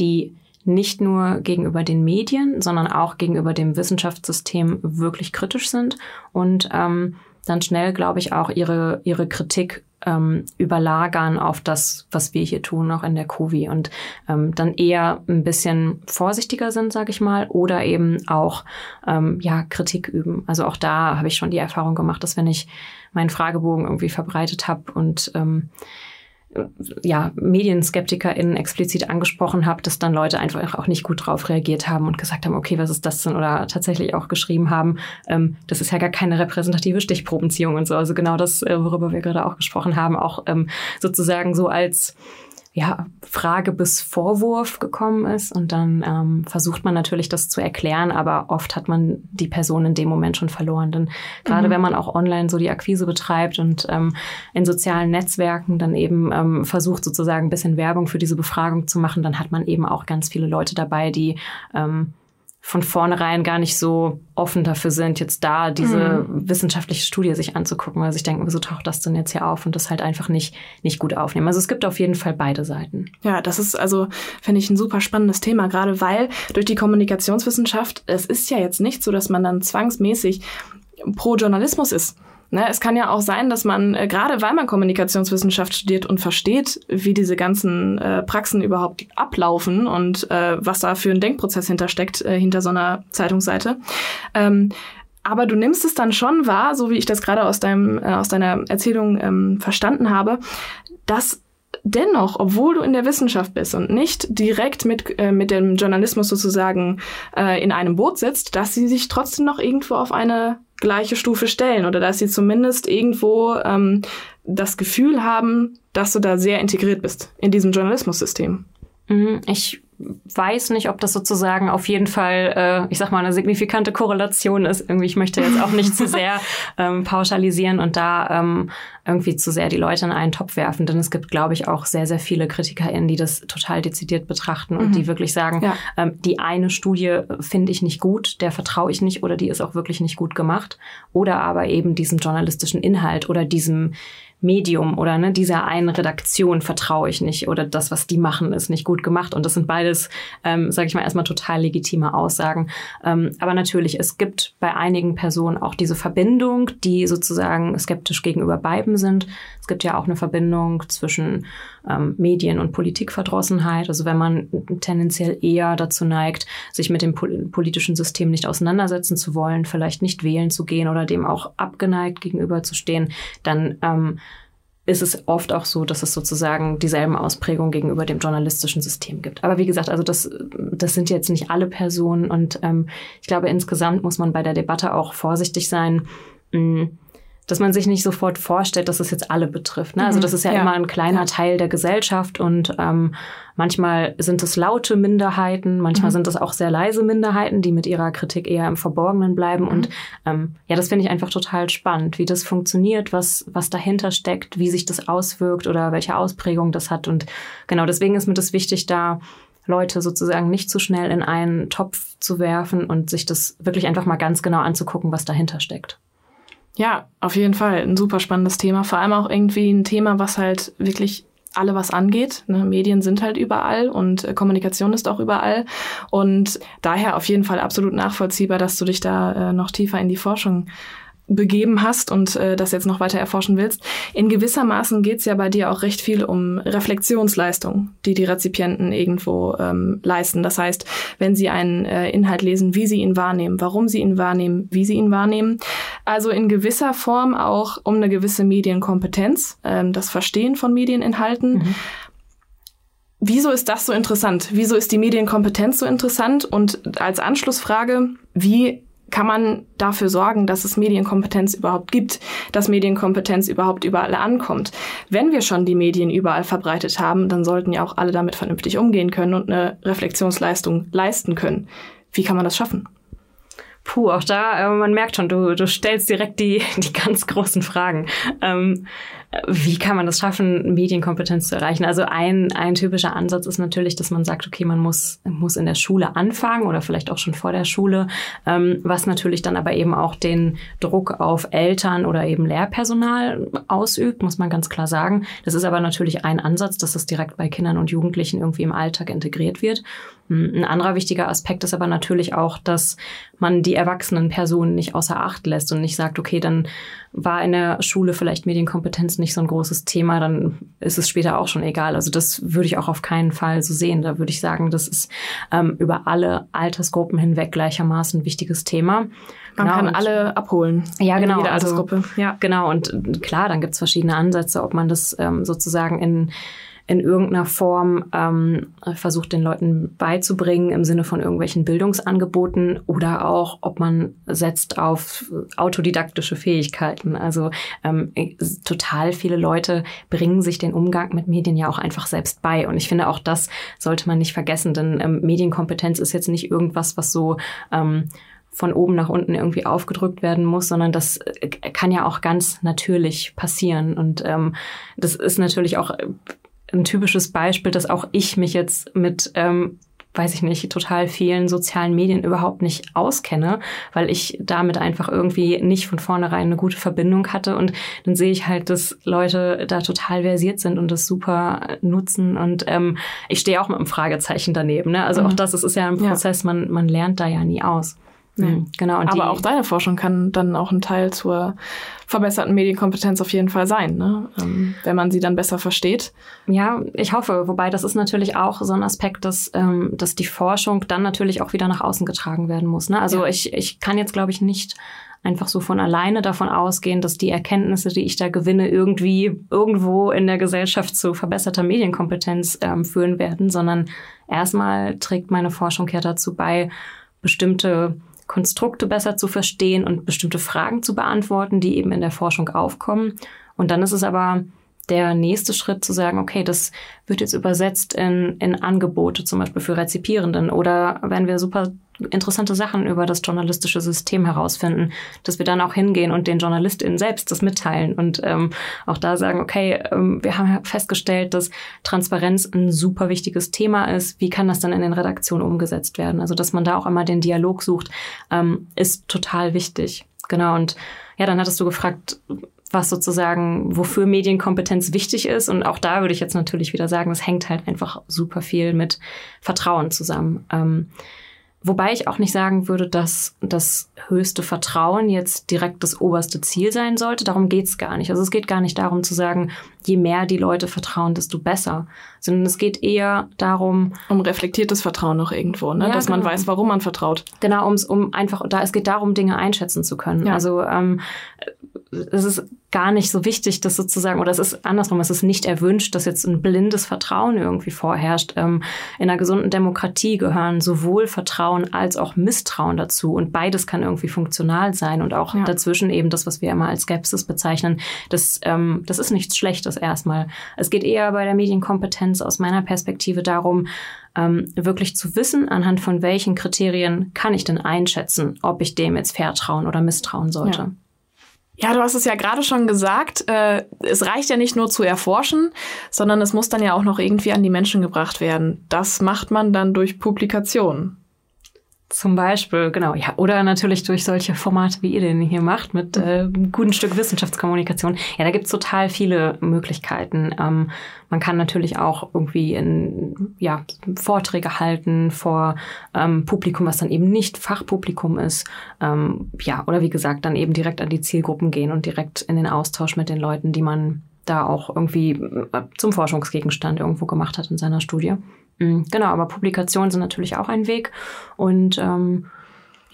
die nicht nur gegenüber den Medien, sondern auch gegenüber dem Wissenschaftssystem wirklich kritisch sind und ähm, dann schnell, glaube ich, auch ihre, ihre Kritik ähm, überlagern auf das, was wir hier tun, auch in der Covid und ähm, dann eher ein bisschen vorsichtiger sind, sage ich mal, oder eben auch ähm, ja Kritik üben. Also auch da habe ich schon die Erfahrung gemacht, dass wenn ich meinen Fragebogen irgendwie verbreitet habe und ähm, ja, MedienskeptikerInnen explizit angesprochen habe, dass dann Leute einfach auch nicht gut drauf reagiert haben und gesagt haben, okay, was ist das denn? Oder tatsächlich auch geschrieben haben, ähm, das ist ja gar keine repräsentative Stichprobenziehung und so. Also genau das, äh, worüber wir gerade auch gesprochen haben, auch ähm, sozusagen so als ja, Frage bis Vorwurf gekommen ist. Und dann ähm, versucht man natürlich, das zu erklären, aber oft hat man die Person in dem Moment schon verloren. Denn gerade mhm. wenn man auch online so die Akquise betreibt und ähm, in sozialen Netzwerken dann eben ähm, versucht, sozusagen ein bisschen Werbung für diese Befragung zu machen, dann hat man eben auch ganz viele Leute dabei, die ähm, von vornherein gar nicht so offen dafür sind, jetzt da diese mhm. wissenschaftliche Studie sich anzugucken, weil sie denken, wieso taucht das denn jetzt hier auf und das halt einfach nicht, nicht gut aufnehmen. Also es gibt auf jeden Fall beide Seiten. Ja, das ist also, finde ich, ein super spannendes Thema, gerade weil durch die Kommunikationswissenschaft, es ist ja jetzt nicht so, dass man dann zwangsmäßig pro Journalismus ist. Ne, es kann ja auch sein, dass man, äh, gerade weil man Kommunikationswissenschaft studiert und versteht, wie diese ganzen äh, Praxen überhaupt ablaufen und äh, was da für ein Denkprozess hintersteckt, äh, hinter so einer Zeitungsseite. Ähm, aber du nimmst es dann schon wahr, so wie ich das gerade aus, deinem, äh, aus deiner Erzählung ähm, verstanden habe, dass dennoch, obwohl du in der Wissenschaft bist und nicht direkt mit, äh, mit dem Journalismus sozusagen äh, in einem Boot sitzt, dass sie sich trotzdem noch irgendwo auf eine gleiche Stufe stellen oder dass sie zumindest irgendwo ähm, das Gefühl haben, dass du da sehr integriert bist in diesem Journalismussystem. Mhm, ich weiß nicht, ob das sozusagen auf jeden Fall, äh, ich sag mal, eine signifikante Korrelation ist. Irgendwie, ich möchte jetzt auch nicht zu sehr (laughs) ähm, pauschalisieren und da ähm, irgendwie zu sehr die Leute in einen Topf werfen. Denn es gibt, glaube ich, auch sehr, sehr viele KritikerInnen, die das total dezidiert betrachten und mhm. die wirklich sagen, ja. ähm, die eine Studie finde ich nicht gut, der vertraue ich nicht oder die ist auch wirklich nicht gut gemacht. Oder aber eben diesem journalistischen Inhalt oder diesem Medium oder ne, dieser einen Redaktion vertraue ich nicht oder das, was die machen, ist nicht gut gemacht. Und das sind beides, ähm, sage ich mal, erstmal total legitime Aussagen. Ähm, aber natürlich, es gibt bei einigen Personen auch diese Verbindung, die sozusagen skeptisch gegenüber beiden sind. Es gibt ja auch eine Verbindung zwischen ähm, Medien- und Politikverdrossenheit. Also wenn man tendenziell eher dazu neigt, sich mit dem pol politischen System nicht auseinandersetzen zu wollen, vielleicht nicht wählen zu gehen oder dem auch abgeneigt gegenüberzustehen, dann ähm, ist es oft auch so, dass es sozusagen dieselben Ausprägungen gegenüber dem journalistischen System gibt. Aber wie gesagt, also das, das sind jetzt nicht alle Personen und ähm, ich glaube, insgesamt muss man bei der Debatte auch vorsichtig sein. Mh, mm, dass man sich nicht sofort vorstellt, dass es jetzt alle betrifft. Ne? Also mhm. das ist ja, ja, immer ein kleiner ja. Teil der Gesellschaft und ähm, manchmal sind es laute Minderheiten, manchmal mhm. sind es auch sehr leise Minderheiten, die mit ihrer Kritik eher im Verborgenen bleiben. Mhm. Und ähm, ja, das finde ich einfach total spannend, wie das funktioniert, was, was dahinter steckt, wie sich das auswirkt oder welche Ausprägung das hat. Und genau deswegen ist mir das wichtig, da Leute sozusagen nicht zu schnell in einen Topf zu werfen und sich das wirklich einfach mal ganz genau anzugucken, was dahinter steckt. Ja, auf jeden Fall. Ein super spannendes Thema. Vor allem auch irgendwie ein Thema, was halt wirklich alle was angeht. Ne? Medien sind halt überall und äh, Kommunikation ist auch überall. Und daher auf jeden Fall absolut nachvollziehbar, dass du dich da äh, noch tiefer in die Forschung begeben hast und äh, das jetzt noch weiter erforschen willst. In gewissermaßen geht es ja bei dir auch recht viel um Reflexionsleistung, die die Rezipienten irgendwo ähm, leisten. Das heißt, wenn sie einen äh, Inhalt lesen, wie sie ihn wahrnehmen, warum sie ihn wahrnehmen, wie sie ihn wahrnehmen. Also in gewisser Form auch um eine gewisse Medienkompetenz, ähm, das Verstehen von Medieninhalten. Mhm. Wieso ist das so interessant? Wieso ist die Medienkompetenz so interessant? Und als Anschlussfrage, wie kann man dafür sorgen, dass es Medienkompetenz überhaupt gibt, dass Medienkompetenz überhaupt überall ankommt. Wenn wir schon die Medien überall verbreitet haben, dann sollten ja auch alle damit vernünftig umgehen können und eine Reflexionsleistung leisten können. Wie kann man das schaffen? Puh, auch da, äh, man merkt schon, du, du stellst direkt die, (laughs) die ganz großen Fragen. Ähm, wie kann man das schaffen, Medienkompetenz zu erreichen? Also ein, ein typischer Ansatz ist natürlich, dass man sagt, okay, man muss, muss in der Schule anfangen oder vielleicht auch schon vor der Schule, ähm, was natürlich dann aber eben auch den Druck auf Eltern oder eben Lehrpersonal ausübt, muss man ganz klar sagen. Das ist aber natürlich ein Ansatz, dass das direkt bei Kindern und Jugendlichen irgendwie im Alltag integriert wird. Ein anderer wichtiger Aspekt ist aber natürlich auch, dass man die erwachsenen Personen nicht außer Acht lässt und nicht sagt, okay, dann war in der Schule vielleicht Medienkompetenz nicht so ein großes Thema, dann ist es später auch schon egal. Also das würde ich auch auf keinen Fall so sehen. Da würde ich sagen, das ist ähm, über alle Altersgruppen hinweg gleichermaßen ein wichtiges Thema. Man genau, kann alle abholen. Ja, genau. Jede also Altersgruppe. Also, ja. Genau. Und klar, dann gibt es verschiedene Ansätze, ob man das ähm, sozusagen in in irgendeiner Form ähm, versucht, den Leuten beizubringen im Sinne von irgendwelchen Bildungsangeboten oder auch, ob man setzt auf autodidaktische Fähigkeiten. Also ähm, total viele Leute bringen sich den Umgang mit Medien ja auch einfach selbst bei. Und ich finde, auch das sollte man nicht vergessen, denn ähm, Medienkompetenz ist jetzt nicht irgendwas, was so ähm, von oben nach unten irgendwie aufgedrückt werden muss, sondern das äh, kann ja auch ganz natürlich passieren. Und ähm, das ist natürlich auch ein typisches Beispiel, dass auch ich mich jetzt mit ähm, weiß ich nicht, total vielen sozialen Medien überhaupt nicht auskenne, weil ich damit einfach irgendwie nicht von vornherein eine gute Verbindung hatte. Und dann sehe ich halt, dass Leute da total versiert sind und das super nutzen. Und ähm, ich stehe auch mit einem Fragezeichen daneben. Ne? Also mhm. auch das, es ist ja ein Prozess, ja. man, man lernt da ja nie aus. Ja. Mhm, genau. Und Aber auch deine Forschung kann dann auch ein Teil zur verbesserten Medienkompetenz auf jeden Fall sein, ne? Ähm, wenn man sie dann besser versteht. Ja, ich hoffe. Wobei das ist natürlich auch so ein Aspekt, dass, ähm, dass die Forschung dann natürlich auch wieder nach außen getragen werden muss. Ne? Also ja. ich, ich kann jetzt, glaube ich, nicht einfach so von alleine davon ausgehen, dass die Erkenntnisse, die ich da gewinne, irgendwie irgendwo in der Gesellschaft zu verbesserter Medienkompetenz ähm, führen werden, sondern erstmal trägt meine Forschung ja dazu bei, bestimmte Konstrukte besser zu verstehen und bestimmte Fragen zu beantworten, die eben in der Forschung aufkommen. Und dann ist es aber der nächste Schritt zu sagen, okay, das wird jetzt übersetzt in, in Angebote, zum Beispiel für Rezipierenden. Oder wenn wir super interessante Sachen über das journalistische System herausfinden, dass wir dann auch hingehen und den JournalistInnen selbst das mitteilen und ähm, auch da sagen, okay, ähm, wir haben festgestellt, dass Transparenz ein super wichtiges Thema ist. Wie kann das dann in den Redaktionen umgesetzt werden? Also, dass man da auch immer den Dialog sucht, ähm, ist total wichtig. Genau. Und ja, dann hattest du gefragt, was sozusagen, wofür Medienkompetenz wichtig ist. Und auch da würde ich jetzt natürlich wieder sagen, es hängt halt einfach super viel mit Vertrauen zusammen. Ähm, Wobei ich auch nicht sagen würde, dass das höchste Vertrauen jetzt direkt das oberste Ziel sein sollte. Darum geht's gar nicht. Also es geht gar nicht darum zu sagen, je mehr die Leute vertrauen, desto besser. Sondern es geht eher darum. Um reflektiertes Vertrauen noch irgendwo, ne? Ja, dass genau. man weiß, warum man vertraut. Genau, ums, um einfach, da, es geht darum, Dinge einschätzen zu können. Ja. Also ähm, es ist gar nicht so wichtig, dass sozusagen, oder es ist andersrum, es ist nicht erwünscht, dass jetzt ein blindes Vertrauen irgendwie vorherrscht. Ähm, in einer gesunden Demokratie gehören sowohl Vertrauen als auch Misstrauen dazu und beides kann irgendwie funktional sein und auch ja. dazwischen eben das, was wir immer als Skepsis bezeichnen, das, ähm, das ist nichts Schlechtes erstmal. Es geht eher bei der Medienkompetenz aus meiner Perspektive darum, ähm, wirklich zu wissen, anhand von welchen Kriterien kann ich denn einschätzen, ob ich dem jetzt vertrauen oder misstrauen sollte. Ja. Ja, du hast es ja gerade schon gesagt, äh, es reicht ja nicht nur zu erforschen, sondern es muss dann ja auch noch irgendwie an die Menschen gebracht werden. Das macht man dann durch Publikationen. Zum Beispiel, genau, ja, oder natürlich durch solche Formate, wie ihr den hier macht, mit äh, einem guten Stück Wissenschaftskommunikation. Ja, da gibt's total viele Möglichkeiten. Ähm, man kann natürlich auch irgendwie in, ja, Vorträge halten vor ähm, Publikum, was dann eben nicht Fachpublikum ist. Ähm, ja, oder wie gesagt, dann eben direkt an die Zielgruppen gehen und direkt in den Austausch mit den Leuten, die man da auch irgendwie äh, zum Forschungsgegenstand irgendwo gemacht hat in seiner Studie. Mhm, genau, aber Publikationen sind natürlich auch ein Weg. Und ähm,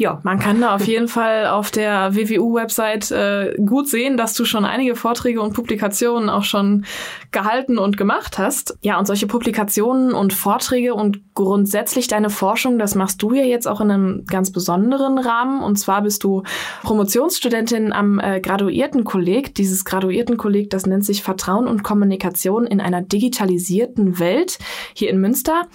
ja. Man kann da auf jeden Fall auf der WWU-Website äh, gut sehen, dass du schon einige Vorträge und Publikationen auch schon gehalten und gemacht hast. Ja, und solche Publikationen und Vorträge und grundsätzlich deine Forschung, das machst du ja jetzt auch in einem ganz besonderen Rahmen. Und zwar bist du Promotionsstudentin am äh, Graduiertenkolleg. Dieses Graduiertenkolleg, das nennt sich Vertrauen und Kommunikation in einer digitalisierten Welt hier in Münster.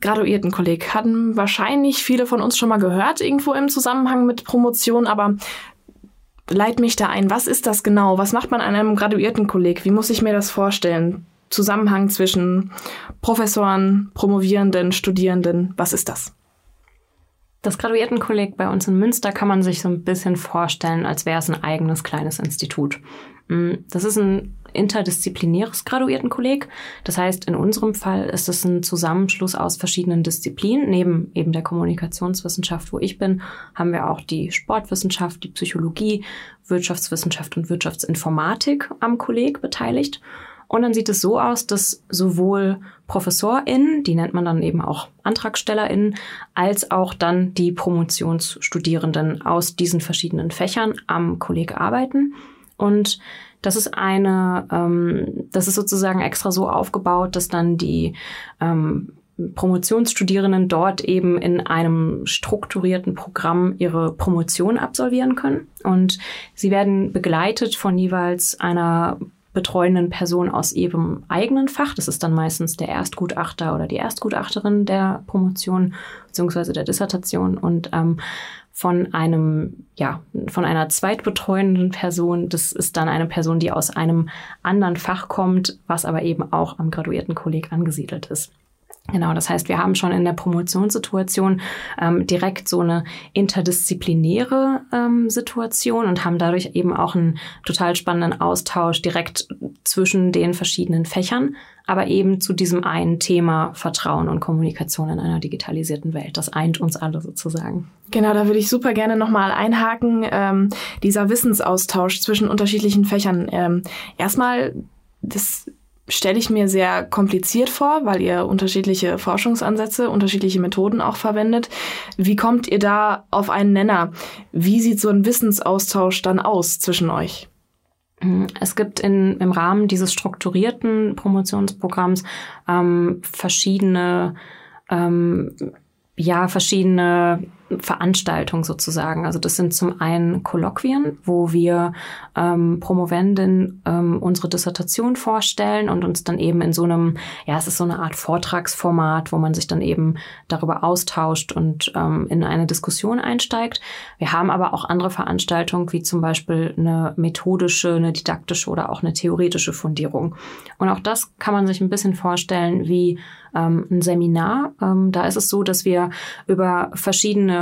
Graduiertenkolleg hatten wahrscheinlich viele von uns schon mal gehört, irgendwo im Zusammenhang mit Promotion, aber leit mich da ein. Was ist das genau? Was macht man an einem Graduiertenkolleg? Wie muss ich mir das vorstellen? Zusammenhang zwischen Professoren, Promovierenden, Studierenden, was ist das? Das Graduiertenkolleg bei uns in Münster kann man sich so ein bisschen vorstellen, als wäre es ein eigenes kleines Institut. Mm, das ist ein interdisziplinäres Graduiertenkolleg. Das heißt, in unserem Fall ist es ein Zusammenschluss aus verschiedenen Disziplinen. Neben eben der Kommunikationswissenschaft, wo ich bin, haben wir auch die Sportwissenschaft, die Psychologie, Wirtschaftswissenschaft und Wirtschaftsinformatik am Kolleg beteiligt. Und dann sieht es so aus, dass sowohl ProfessorInnen, die nennt man dann eben auch AntragstellerInnen, als auch dann die Promotionsstudierenden aus diesen verschiedenen Fächern am Kolleg arbeiten. Und das ist eine, ähm, das ist sozusagen extra so aufgebaut, dass dann die ähm, Promotionsstudierenden dort eben in einem strukturierten Programm ihre Promotion absolvieren können. Und sie werden begleitet von jeweils einer betreuenden Person aus ihrem eigenen Fach. Das ist dann meistens der Erstgutachter oder die Erstgutachterin der Promotion bzw. der Dissertation und ähm, von einem, ja, von einer zweitbetreuenden Person. Das ist dann eine Person, die aus einem anderen Fach kommt, was aber eben auch am Graduiertenkolleg angesiedelt ist. Genau, das heißt, wir haben schon in der Promotionssituation ähm, direkt so eine interdisziplinäre ähm, Situation und haben dadurch eben auch einen total spannenden Austausch direkt zwischen den verschiedenen Fächern, aber eben zu diesem einen Thema Vertrauen und Kommunikation in einer digitalisierten Welt. Das eint uns alle sozusagen. Genau, da würde ich super gerne nochmal einhaken. Ähm, dieser Wissensaustausch zwischen unterschiedlichen Fächern. Ähm, erstmal, das stelle ich mir sehr kompliziert vor, weil ihr unterschiedliche Forschungsansätze, unterschiedliche Methoden auch verwendet. Wie kommt ihr da auf einen Nenner? Wie sieht so ein Wissensaustausch dann aus zwischen euch? Es gibt in, im Rahmen dieses strukturierten Promotionsprogramms ähm, verschiedene ähm, ja, verschiedene Veranstaltungen sozusagen. Also das sind zum einen Kolloquien, wo wir ähm, Promovenden ähm, unsere Dissertation vorstellen und uns dann eben in so einem, ja, es ist so eine Art Vortragsformat, wo man sich dann eben darüber austauscht und ähm, in eine Diskussion einsteigt. Wir haben aber auch andere Veranstaltungen, wie zum Beispiel eine methodische, eine didaktische oder auch eine theoretische Fundierung. Und auch das kann man sich ein bisschen vorstellen wie ähm, ein Seminar. Ähm, da ist es so, dass wir über verschiedene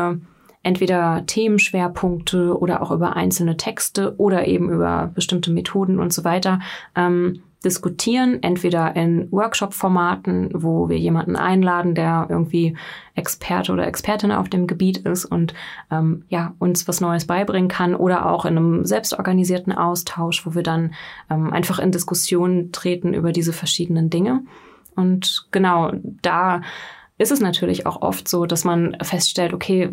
entweder Themenschwerpunkte oder auch über einzelne Texte oder eben über bestimmte Methoden und so weiter ähm, diskutieren, entweder in Workshop-Formaten, wo wir jemanden einladen, der irgendwie Experte oder Expertin auf dem Gebiet ist und ähm, ja uns was Neues beibringen kann, oder auch in einem selbstorganisierten Austausch, wo wir dann ähm, einfach in Diskussionen treten über diese verschiedenen Dinge. Und genau, da ist es natürlich auch oft so, dass man feststellt, okay,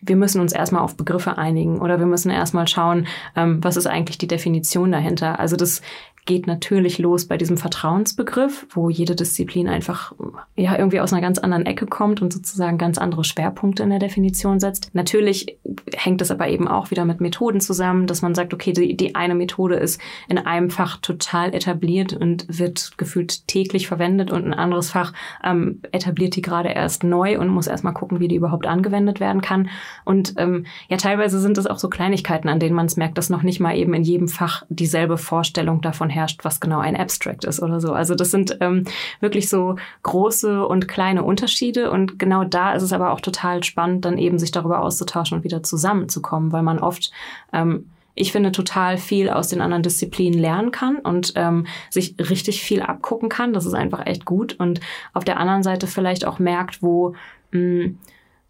wir müssen uns erstmal auf Begriffe einigen oder wir müssen erstmal schauen, ähm, was ist eigentlich die Definition dahinter. Also das geht natürlich los bei diesem Vertrauensbegriff, wo jede Disziplin einfach ja irgendwie aus einer ganz anderen Ecke kommt und sozusagen ganz andere Schwerpunkte in der Definition setzt. Natürlich hängt es aber eben auch wieder mit Methoden zusammen, dass man sagt, okay, die, die eine Methode ist in einem Fach total etabliert und wird gefühlt täglich verwendet und ein anderes Fach ähm, etabliert die gerade erst neu und muss erstmal gucken, wie die überhaupt angewendet werden kann. Und ähm, ja, teilweise sind es auch so Kleinigkeiten, an denen man es merkt, dass noch nicht mal eben in jedem Fach dieselbe Vorstellung davon herrscht, was genau ein Abstract ist oder so. Also das sind ähm, wirklich so große und kleine Unterschiede und genau da ist es aber auch total spannend, dann eben sich darüber auszutauschen und wieder zusammenzukommen, weil man oft ähm, ich finde, total viel aus den anderen Disziplinen lernen kann und ähm, sich richtig viel abgucken kann. Das ist einfach echt gut. Und auf der anderen Seite vielleicht auch merkt, wo mh,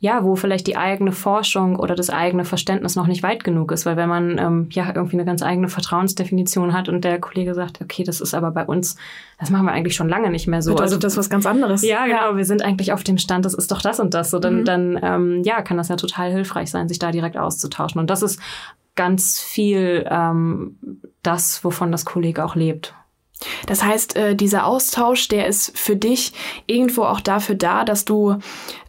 ja, wo vielleicht die eigene Forschung oder das eigene Verständnis noch nicht weit genug ist. Weil wenn man ähm, ja irgendwie eine ganz eigene Vertrauensdefinition hat und der Kollege sagt, okay, das ist aber bei uns, das machen wir eigentlich schon lange nicht mehr so. Also, also das ist was ganz anderes. Ja, genau. Wir sind eigentlich auf dem Stand, das ist doch das und das. So, dann, mhm. dann ähm, ja, kann das ja total hilfreich sein, sich da direkt auszutauschen. Und das ist ganz viel ähm, das, wovon das Kollege auch lebt. Das heißt, äh, dieser Austausch, der ist für dich irgendwo auch dafür da, dass du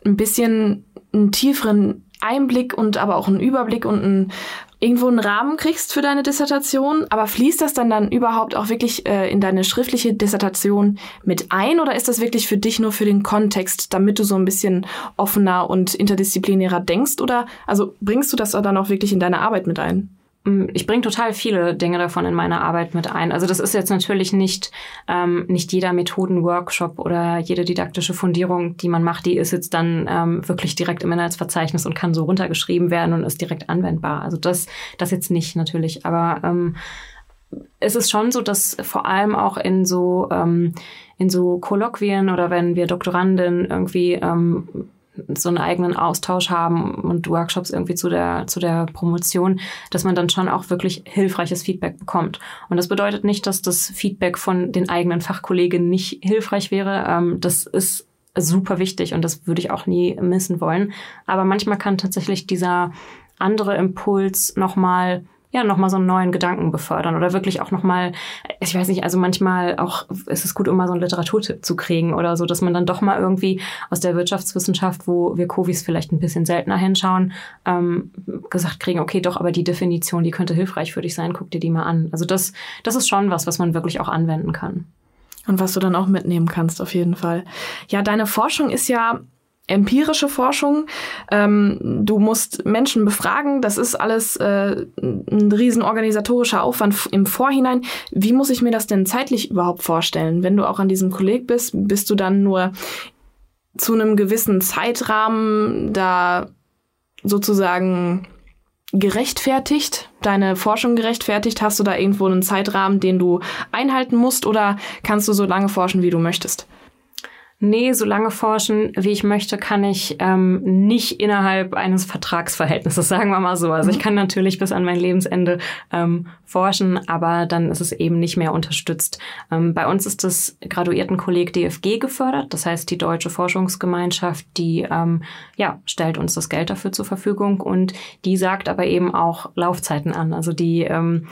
ein bisschen einen tieferen Einblick und aber auch einen Überblick und einen, irgendwo einen Rahmen kriegst für deine Dissertation. Aber fließt das dann dann überhaupt auch wirklich äh, in deine schriftliche Dissertation mit ein oder ist das wirklich für dich nur für den Kontext, damit du so ein bisschen offener und interdisziplinärer denkst? Oder also bringst du das dann auch wirklich in deine Arbeit mit ein? Mm, ich bringe total viele Dinge davon in meine Arbeit mit ein. Also das ist jetzt natürlich nicht, ähm, nicht jeder Methodenworkshop oder jede didaktische Fundierung, die man macht, die ist jetzt dann ähm, wirklich direkt im Inhaltsverzeichnis und kann so runtergeschrieben werden und ist direkt anwendbar. Also das, das jetzt nicht natürlich. Aber ähm, es ist schon so, dass vor allem auch in so ähm, in so Kolloquien oder wenn wir Doktoranden irgendwie ähm, so einen eigenen Austausch haben und Workshops irgendwie zu der, zu der Promotion, dass man dann schon auch wirklich hilfreiches Feedback bekommt. Und das bedeutet nicht, dass das Feedback von den eigenen Fachkollegen nicht hilfreich wäre. Ähm, das ist super wichtig und das würde ich auch nie missen wollen. Aber manchmal kann tatsächlich dieser andere Impuls nochmal ja, nochmal so einen neuen Gedanken befördern oder wirklich auch nochmal, ich weiß nicht, also manchmal auch ist es gut, um mal so einen Literaturtipp zu kriegen oder so, dass man dann doch mal irgendwie aus der Wirtschaftswissenschaft, wo wir Covis vielleicht ein bisschen seltener hinschauen, ähm, gesagt kriegen, okay, doch, aber die Definition, die könnte hilfreich für dich sein, guck dir die mal an. Also das, das ist schon was, was man wirklich auch anwenden kann. Und was du dann auch mitnehmen kannst, auf jeden Fall. Ja, deine Forschung ist ja empirische Forschung. Ähm, du musst Menschen befragen. Das ist alles äh, ein riesen organisatorischer Aufwand im Vorhinein. Wie muss ich mir das denn zeitlich überhaupt vorstellen? Wenn du auch an diesem Kolleg bist, bist du dann nur zu einem gewissen Zeitrahmen da sozusagen gerechtfertigt, deine Forschung gerechtfertigt? Hast du da irgendwo einen Zeitrahmen, den du einhalten musst oder kannst du so lange forschen, wie du möchtest? Nee, so lange forschen, wie ich möchte, kann ich ähm, nicht innerhalb eines Vertragsverhältnisses, sagen wir mal so. Also ich mhm. kann natürlich bis an mein Lebensende ähm, forschen, aber dann ist es eben nicht mehr unterstützt. Ähm, bei uns ist das Graduiertenkolleg DFG gefördert, das heißt die Deutsche Forschungsgemeinschaft, die ähm, ja, stellt uns das Geld dafür zur Verfügung und die sagt aber eben auch Laufzeiten an. Also die ähm,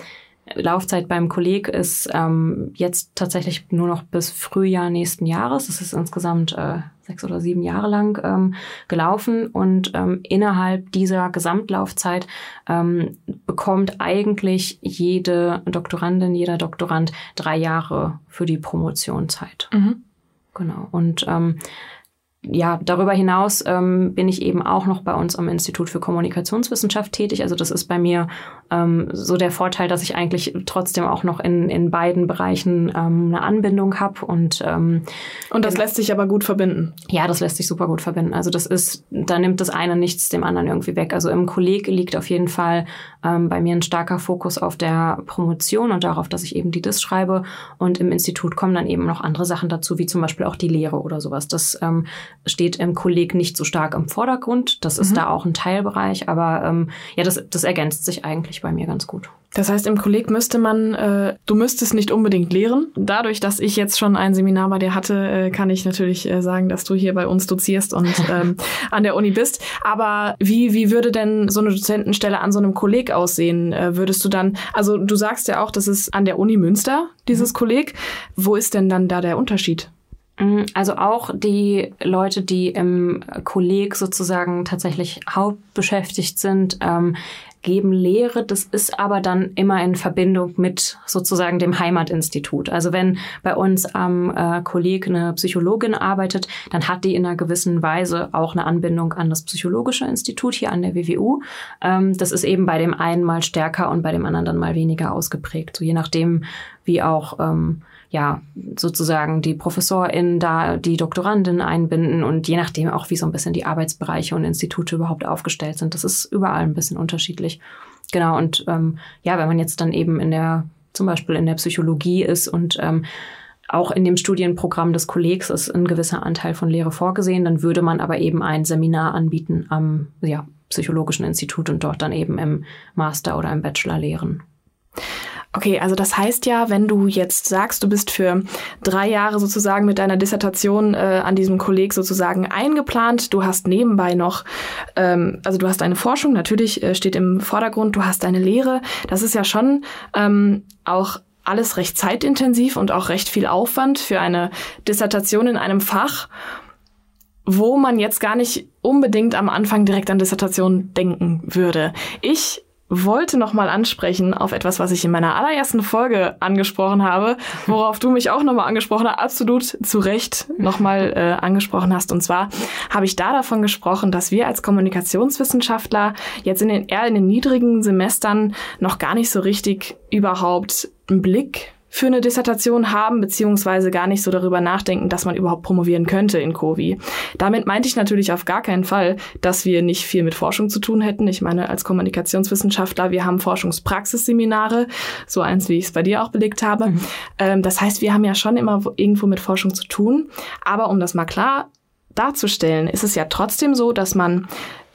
Laufzeit beim Kolleg ist ähm, jetzt tatsächlich nur noch bis Frühjahr nächsten Jahres. Es ist insgesamt äh, sechs oder sieben Jahre lang ähm, gelaufen und ähm, innerhalb dieser Gesamtlaufzeit ähm, bekommt eigentlich jede Doktorandin, jeder Doktorand drei Jahre für die Promotion Zeit. Mhm. Genau. Und ähm, ja, darüber hinaus ähm, bin ich eben auch noch bei uns am Institut für Kommunikationswissenschaft tätig. Also das ist bei mir ähm, so der Vorteil, dass ich eigentlich trotzdem auch noch in, in beiden Bereichen ähm, eine Anbindung habe. Und, ähm, und das lässt sich aber gut verbinden. Ja, das lässt sich super gut verbinden. Also das ist, da nimmt das eine nichts dem anderen irgendwie weg. Also im Kolleg liegt auf jeden Fall ähm, bei mir ein starker Fokus auf der Promotion und darauf, dass ich eben die DIS schreibe. Und im Institut kommen dann eben noch andere Sachen dazu, wie zum Beispiel auch die Lehre oder sowas. Das ähm, steht im Kolleg nicht so stark im Vordergrund. Das ist mhm. da auch ein Teilbereich, aber ähm, ja, das, das ergänzt sich eigentlich bei mir ganz gut. Das heißt, im Kolleg müsste man, äh, du müsstest nicht unbedingt lehren. Dadurch, dass ich jetzt schon ein Seminar bei dir hatte, äh, kann ich natürlich äh, sagen, dass du hier bei uns dozierst und (laughs) ähm, an der Uni bist. Aber wie, wie würde denn so eine Dozentenstelle an so einem Kolleg aussehen? Äh, würdest du dann, also du sagst ja auch, das ist an der Uni Münster, dieses mhm. Kolleg. Wo ist denn dann da der Unterschied? Mm, also auch die Leute, die im Kolleg sozusagen tatsächlich hauptbeschäftigt sind, ähm, geben Lehre. Das ist aber dann immer in Verbindung mit sozusagen dem Heimatinstitut. Also wenn bei uns am äh, Kolleg eine Psychologin arbeitet, dann hat die in einer gewissen Weise auch eine Anbindung an das Psychologische Institut hier an der WWU. Ähm, das ist eben bei dem einen mal stärker und bei dem anderen dann mal weniger ausgeprägt. So je nachdem, wie auch ähm, ja, sozusagen die ProfessorInnen da die Doktoranden einbinden und je nachdem auch, wie so ein bisschen die Arbeitsbereiche und Institute überhaupt aufgestellt sind. Das ist überall ein bisschen unterschiedlich. Genau, und ähm, ja, wenn man jetzt dann eben in der, zum Beispiel in der Psychologie ist und ähm, auch in dem Studienprogramm des Kollegs ist ein gewisser Anteil von Lehre vorgesehen, dann würde man aber eben ein Seminar anbieten am ja, Psychologischen Institut und dort dann eben im Master oder im Bachelor lehren. Okay, also das heißt ja, wenn du jetzt sagst, du bist für drei Jahre sozusagen mit deiner Dissertation äh, an diesem Kolleg sozusagen eingeplant, du hast nebenbei noch, ähm, also du hast deine Forschung, natürlich äh, steht im Vordergrund, du hast deine Lehre, das ist ja schon ähm, auch alles recht zeitintensiv und auch recht viel Aufwand für eine Dissertation in einem Fach wo man jetzt gar nicht unbedingt am Anfang direkt an Dissertation denken würde. Ich wollte nochmal ansprechen auf etwas, was ich in meiner allerersten Folge angesprochen habe, worauf du mich auch nochmal angesprochen hast, absolut zu Recht nochmal äh, angesprochen hast. Und zwar habe ich da davon gesprochen, dass wir als Kommunikationswissenschaftler jetzt in den eher in den niedrigen Semestern noch gar nicht so richtig überhaupt einen Blick für eine Dissertation haben, beziehungsweise gar nicht so darüber nachdenken, dass man überhaupt promovieren könnte in Covi. Damit meinte ich natürlich auf gar keinen Fall, dass wir nicht viel mit Forschung zu tun hätten. Ich meine, als Kommunikationswissenschaftler, wir haben Forschungspraxisseminare, so eins, wie ich es bei dir auch belegt habe. Mhm. Ähm, das heißt, wir haben ja schon immer irgendwo mit Forschung zu tun. Aber um das mal klar darzustellen, ist es ja trotzdem so, dass man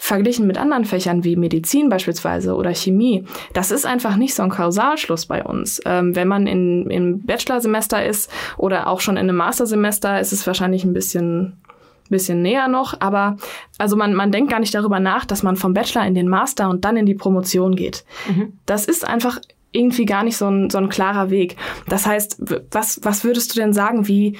verglichen mit anderen Fächern wie Medizin beispielsweise oder Chemie, das ist einfach nicht so ein Kausalschluss bei uns. Ähm, wenn man in, im Bachelorsemester ist oder auch schon in einem Mastersemester, ist es wahrscheinlich ein bisschen bisschen näher noch, aber also man, man denkt gar nicht darüber nach, dass man vom Bachelor in den Master und dann in die Promotion geht. Mhm. Das ist einfach irgendwie gar nicht so ein, so ein klarer Weg. Das heißt, was, was würdest du denn sagen, wie,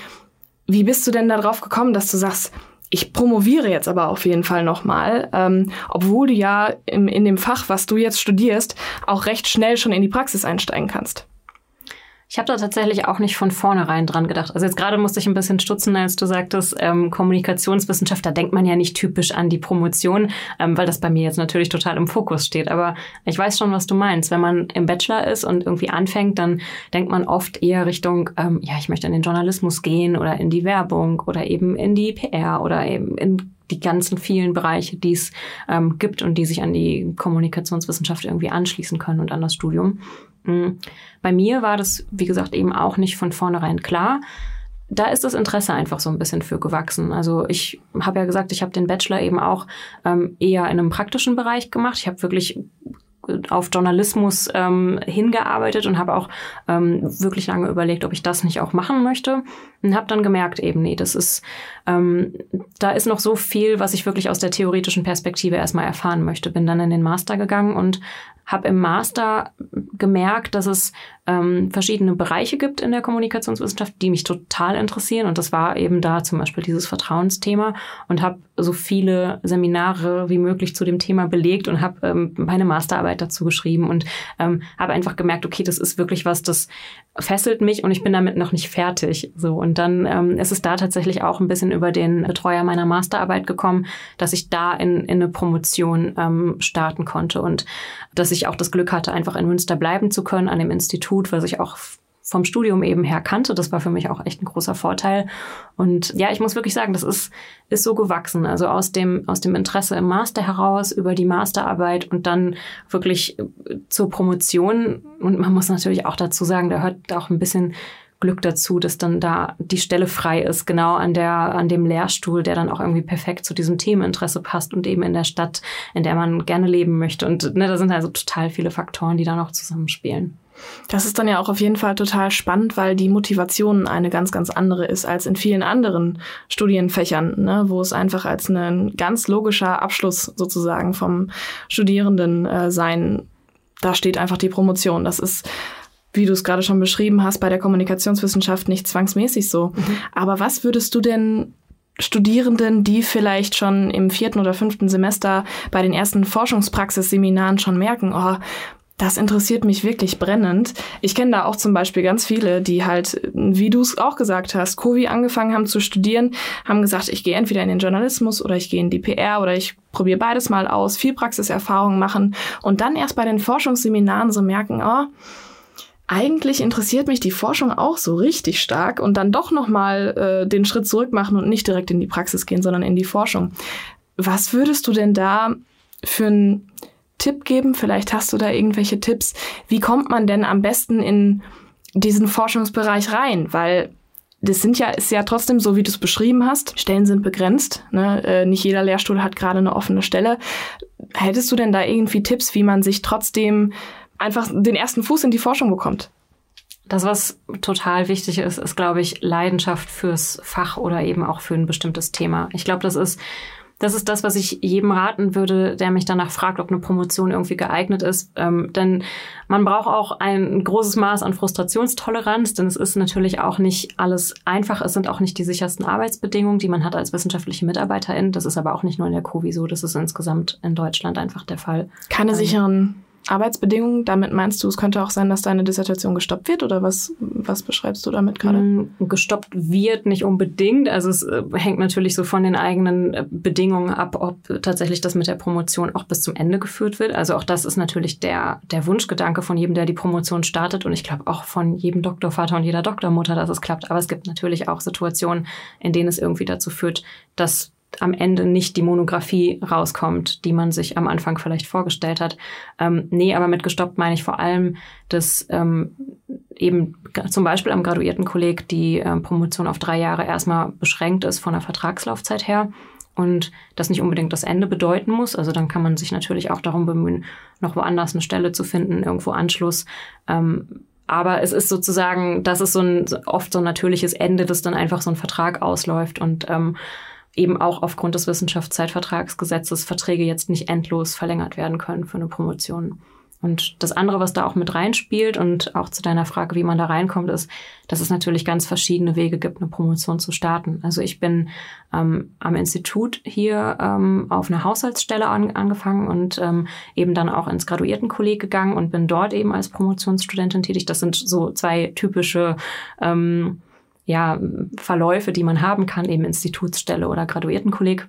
wie bist du denn darauf gekommen, dass du sagst, ich promoviere jetzt aber auf jeden Fall nochmal, ähm, obwohl du ja im, in dem Fach, was du jetzt studierst, auch recht schnell schon in die Praxis einsteigen kannst. Ich habe da tatsächlich auch nicht von vornherein dran gedacht. Also jetzt gerade musste ich ein bisschen stutzen, als du sagtest, ähm, Kommunikationswissenschaft, da denkt man ja nicht typisch an die Promotion, ähm, weil das bei mir jetzt natürlich total im Fokus steht. Aber ich weiß schon, was du meinst. Wenn man im Bachelor ist und irgendwie anfängt, dann denkt man oft eher Richtung, ähm, ja, ich möchte in den Journalismus gehen oder in die Werbung oder eben in die PR oder eben in die ganzen vielen Bereiche, die es ähm, gibt und die sich an die Kommunikationswissenschaft irgendwie anschließen können und an das Studium. Mhm. Bei mir war das, wie gesagt, eben auch nicht von vornherein klar. Da ist das Interesse einfach so ein bisschen für gewachsen. Also ich habe ja gesagt, ich habe den Bachelor eben auch ähm, eher in einem praktischen Bereich gemacht. Ich habe wirklich auf Journalismus ähm, hingearbeitet und habe auch ähm, wirklich lange überlegt, ob ich das nicht auch machen möchte und habe dann gemerkt eben nee, das ist ähm, da ist noch so viel, was ich wirklich aus der theoretischen Perspektive erstmal erfahren möchte. Bin dann in den Master gegangen und habe im Master gemerkt, dass es ähm, verschiedene Bereiche gibt in der Kommunikationswissenschaft, die mich total interessieren. Und das war eben da zum Beispiel dieses Vertrauensthema und habe so viele Seminare wie möglich zu dem Thema belegt und habe ähm, meine Masterarbeit dazu geschrieben und ähm, habe einfach gemerkt, okay, das ist wirklich was, das fesselt mich und ich bin damit noch nicht fertig. So und dann ähm, ist es da tatsächlich auch ein bisschen über den Betreuer meiner Masterarbeit gekommen, dass ich da in, in eine Promotion ähm, starten konnte und dass ich auch das Glück hatte, einfach in Münster bleiben zu können an dem Institut, was ich auch vom Studium eben her kannte. Das war für mich auch echt ein großer Vorteil. Und ja, ich muss wirklich sagen, das ist, ist so gewachsen. Also aus dem, aus dem Interesse im Master heraus, über die Masterarbeit und dann wirklich zur Promotion. Und man muss natürlich auch dazu sagen, da hört auch ein bisschen Glück dazu, dass dann da die Stelle frei ist, genau an der, an dem Lehrstuhl, der dann auch irgendwie perfekt zu diesem Themeninteresse passt und eben in der Stadt, in der man gerne leben möchte. Und ne, da sind also total viele Faktoren, die da noch zusammenspielen. Das ist dann ja auch auf jeden Fall total spannend, weil die Motivation eine ganz, ganz andere ist als in vielen anderen Studienfächern, ne, wo es einfach als ein ganz logischer Abschluss sozusagen vom Studierenden äh, sein, da steht einfach die Promotion. Das ist wie du es gerade schon beschrieben hast, bei der Kommunikationswissenschaft nicht zwangsmäßig so. Mhm. Aber was würdest du denn Studierenden, die vielleicht schon im vierten oder fünften Semester bei den ersten Forschungspraxisseminaren schon merken, oh, das interessiert mich wirklich brennend. Ich kenne da auch zum Beispiel ganz viele, die halt, wie du es auch gesagt hast, Covi angefangen haben zu studieren, haben gesagt, ich gehe entweder in den Journalismus oder ich gehe in die PR oder ich probiere beides mal aus, viel Praxiserfahrung machen und dann erst bei den Forschungsseminaren so merken, oh, eigentlich interessiert mich die Forschung auch so richtig stark und dann doch nochmal äh, den Schritt zurück machen und nicht direkt in die Praxis gehen, sondern in die Forschung. Was würdest du denn da für einen Tipp geben? Vielleicht hast du da irgendwelche Tipps. Wie kommt man denn am besten in diesen Forschungsbereich rein? Weil das sind ja, ist ja trotzdem so, wie du es beschrieben hast. Stellen sind begrenzt. Ne? Äh, nicht jeder Lehrstuhl hat gerade eine offene Stelle. Hättest du denn da irgendwie Tipps, wie man sich trotzdem einfach den ersten Fuß in die Forschung bekommt? Das, was total wichtig ist, ist, glaube ich, Leidenschaft fürs Fach oder eben auch für ein bestimmtes Thema. Ich glaube, das ist das ist das, was ich jedem raten würde, der mich danach fragt, ob eine Promotion irgendwie geeignet ist. Ähm, denn man braucht auch ein großes Maß an Frustrationstoleranz, denn es ist natürlich auch nicht alles einfach. Es sind auch nicht die sichersten Arbeitsbedingungen, die man hat als wissenschaftliche Mitarbeiterin. Das ist aber auch nicht nur in der COVI so, das ist insgesamt in Deutschland einfach der Fall. Keine ähm, sicheren Arbeitsbedingungen, damit meinst du, es könnte auch sein, dass deine Dissertation gestoppt wird oder was, was beschreibst du damit gerade? Mm, gestoppt wird nicht unbedingt. Also es äh, hängt natürlich so von den eigenen äh, Bedingungen ab, ob tatsächlich das mit der Promotion auch bis zum Ende geführt wird. Also auch das ist natürlich der, der Wunschgedanke von jedem, der die Promotion startet und ich glaube auch von jedem Doktorvater und jeder Doktormutter, dass es klappt. Aber es gibt natürlich auch Situationen, in denen es irgendwie dazu führt, dass am Ende nicht die Monographie rauskommt, die man sich am Anfang vielleicht vorgestellt hat. Ähm, nee, aber mit gestoppt meine ich vor allem, dass ähm, eben zum Beispiel am Graduiertenkolleg die ähm, Promotion auf drei Jahre erstmal beschränkt ist von der Vertragslaufzeit her und das nicht unbedingt das Ende bedeuten muss. Also dann kann man sich natürlich auch darum bemühen, noch woanders eine Stelle zu finden, irgendwo Anschluss. Ähm, aber es ist sozusagen, das ist so ein oft so ein natürliches Ende, dass dann einfach so ein Vertrag ausläuft und ähm, eben auch aufgrund des Wissenschaftszeitvertragsgesetzes Verträge jetzt nicht endlos verlängert werden können für eine Promotion. Und das andere, was da auch mit reinspielt und auch zu deiner Frage, wie man da reinkommt, ist, dass es natürlich ganz verschiedene Wege gibt, eine Promotion zu starten. Also ich bin ähm, am Institut hier ähm, auf eine Haushaltsstelle an, angefangen und ähm, eben dann auch ins Graduiertenkolleg gegangen und bin dort eben als Promotionsstudentin tätig. Das sind so zwei typische ähm, ja, Verläufe, die man haben kann, eben Institutsstelle oder Graduiertenkolleg.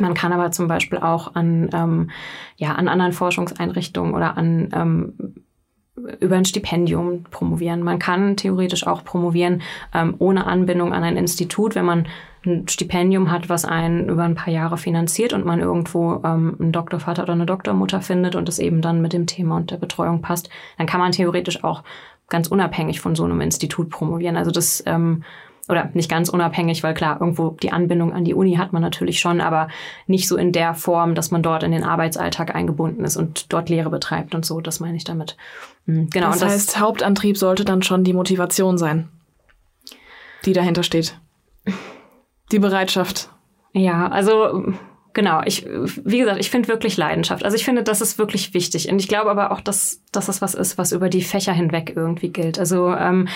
Man kann aber zum Beispiel auch an, ähm, ja, an anderen Forschungseinrichtungen oder an ähm, über ein Stipendium promovieren. Man kann theoretisch auch promovieren ähm, ohne Anbindung an ein Institut, wenn man ein Stipendium hat, was einen über ein paar Jahre finanziert und man irgendwo ähm, einen Doktorvater oder eine Doktormutter findet und es eben dann mit dem Thema und der Betreuung passt, dann kann man theoretisch auch ganz unabhängig von so einem Institut promovieren. Also das ähm, oder nicht ganz unabhängig, weil klar, irgendwo die Anbindung an die Uni hat man natürlich schon, aber nicht so in der Form, dass man dort in den Arbeitsalltag eingebunden ist und dort Lehre betreibt und so. Das meine ich damit. Mhm, genau. Das, das heißt, Hauptantrieb sollte dann schon die Motivation sein, die dahinter steht. Die Bereitschaft. Ja, also genau, ich, wie gesagt, ich finde wirklich Leidenschaft. Also ich finde, das ist wirklich wichtig. Und ich glaube aber auch, dass, dass das was ist, was über die Fächer hinweg irgendwie gilt. Also ähm,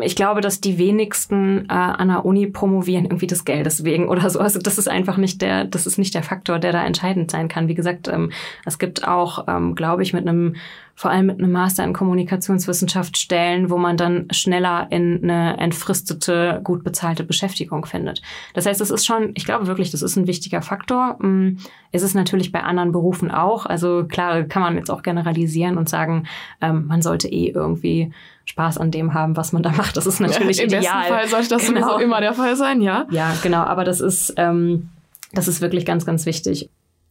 ich glaube, dass die wenigsten äh, an der Uni promovieren irgendwie des Geldes wegen oder so. Also das ist einfach nicht der, das ist nicht der Faktor, der da entscheidend sein kann. Wie gesagt, ähm, es gibt auch, ähm, glaube ich, mit einem vor allem mit einem Master in Kommunikationswissenschaft stellen, wo man dann schneller in eine entfristete, gut bezahlte Beschäftigung findet. Das heißt, es ist schon, ich glaube wirklich, das ist ein wichtiger Faktor. Mm, es ist natürlich bei anderen Berufen auch. Also klar, kann man jetzt auch generalisieren und sagen, ähm, man sollte eh irgendwie Spaß an dem haben, was man da macht. Das ist natürlich ja, im ideal. Im besten Fall sollte das genau. sowieso immer der Fall sein, ja? Ja, genau. Aber das ist, ähm, das ist wirklich ganz, ganz wichtig.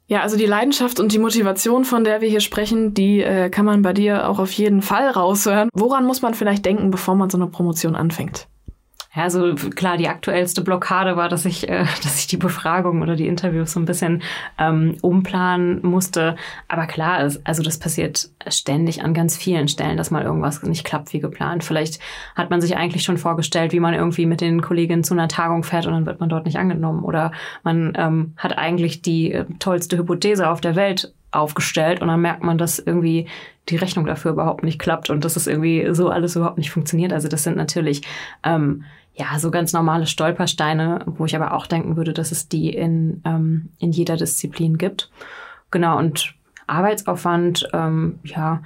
Ja, also die Leidenschaft und die Motivation, von der wir hier sprechen, die äh, kann man bei dir auch auf jeden Fall raushören. Woran muss man vielleicht denken, bevor man so eine Promotion anfängt? Ja, also klar, die aktuellste Blockade war, dass ich, äh, (laughs) dass ich die Befragung oder die Interviews so ein bisschen ähm, umplanen musste. Aber klar, es, also das passiert ständig an ganz vielen Stellen, dass mal irgendwas nicht klappt wie geplant. Vielleicht hat man sich eigentlich schon vorgestellt, wie man irgendwie mit den Kolleginnen zu einer Tagung fährt und dann wird man dort nicht angenommen. Oder man ähm, hat eigentlich die äh, tollste Hypothese auf der Welt aufgestellt und dann merkt man, dass irgendwie die Rechnung dafür überhaupt nicht klappt und dass es irgendwie so alles überhaupt nicht funktioniert. Also das sind natürlich ähm, ja, so ganz normale Stolpersteine, wo ich aber auch denken würde, dass es die in, ähm, in jeder Disziplin gibt. Genau, und Arbeitsaufwand, ähm, ja,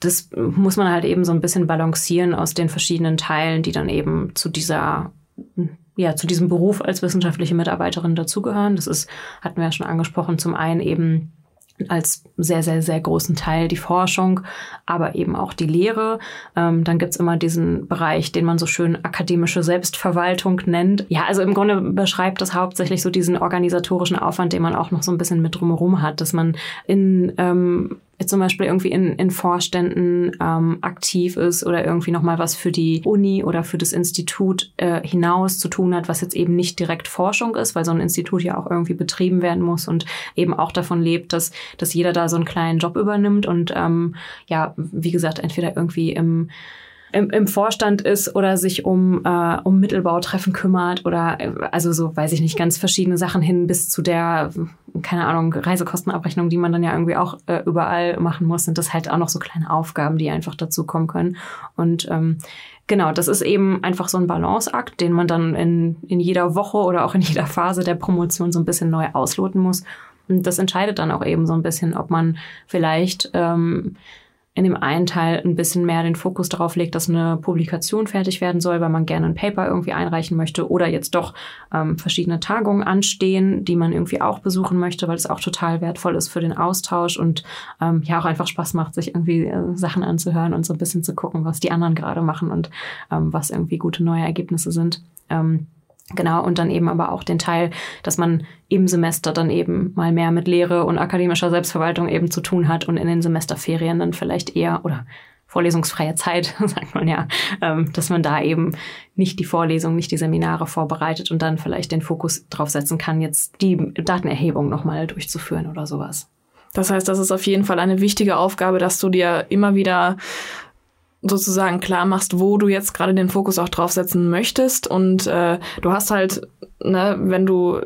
das muss man halt eben so ein bisschen balancieren aus den verschiedenen Teilen, die dann eben zu dieser ja, zu diesem Beruf als wissenschaftliche Mitarbeiterin dazugehören. Das ist, hatten wir ja schon angesprochen, zum einen eben als sehr, sehr, sehr großen Teil die Forschung, aber eben auch die Lehre. Ähm, dann gibt's immer diesen Bereich, den man so schön akademische Selbstverwaltung nennt. Ja, also im Grunde beschreibt das hauptsächlich so diesen organisatorischen Aufwand, den man auch noch so ein bisschen mit drumherum hat, dass man in ähm, zum Beispiel irgendwie in, in Vorständen ähm, aktiv ist oder irgendwie nochmal was für die Uni oder für das Institut äh, hinaus zu tun hat, was jetzt eben nicht direkt Forschung ist, weil so ein Institut ja auch irgendwie betrieben werden muss und eben auch davon lebt, dass, dass jeder da so einen kleinen Job übernimmt und ähm, ja, wie gesagt, entweder irgendwie im im, im Vorstand ist oder sich um, äh, um Mittelbautreffen kümmert oder äh, also so, weiß ich nicht, ganz verschiedene Sachen hin bis zu der, keine Ahnung, Reisekostenabrechnung, die man dann ja irgendwie auch äh, überall machen muss, sind das halt auch noch so kleine Aufgaben, die einfach dazu kommen können. Und ähm, genau, das ist eben einfach so ein Balanceakt, den man dann in, in jeder Woche oder auch in jeder Phase der Promotion so ein bisschen neu ausloten muss. das entscheidet dann auch eben so ein bisschen, ob man vielleicht ähm, in dem einen Teil ein bisschen mehr den Fokus darauf legt, dass eine Publikation fertig werden soll, weil man gerne ein Paper irgendwie einreichen möchte oder jetzt doch ähm, verschiedene Tagungen anstehen, die man irgendwie auch besuchen möchte, weil es auch total wertvoll ist für den Austausch und ähm, ja auch einfach Spaß macht, sich irgendwie äh, Sachen anzuhören und so ein bisschen zu gucken, was die anderen gerade machen und ähm, was irgendwie gute neue Ergebnisse sind. Ähm, Genau, und dann eben aber auch den Teil, dass man im Semester dann eben mal mehr mit Lehre und akademischer Selbstverwaltung eben zu tun hat und in den Semesterferien dann vielleicht eher oder vorlesungsfreie Zeit, (laughs) sagt man ja, ähm, dass man da eben nicht die Vorlesung, nicht die Seminare vorbereitet und dann vielleicht den Fokus drauf setzen kann, jetzt die Datenerhebung nochmal durchzuführen oder sowas. Das heißt, das ist auf jeden Fall eine wichtige Aufgabe, dass du dir immer wieder sozusagen klar machst, wo du jetzt gerade den Fokus auch draufsetzen möchtest. Und äh, du hast halt, ne, wenn du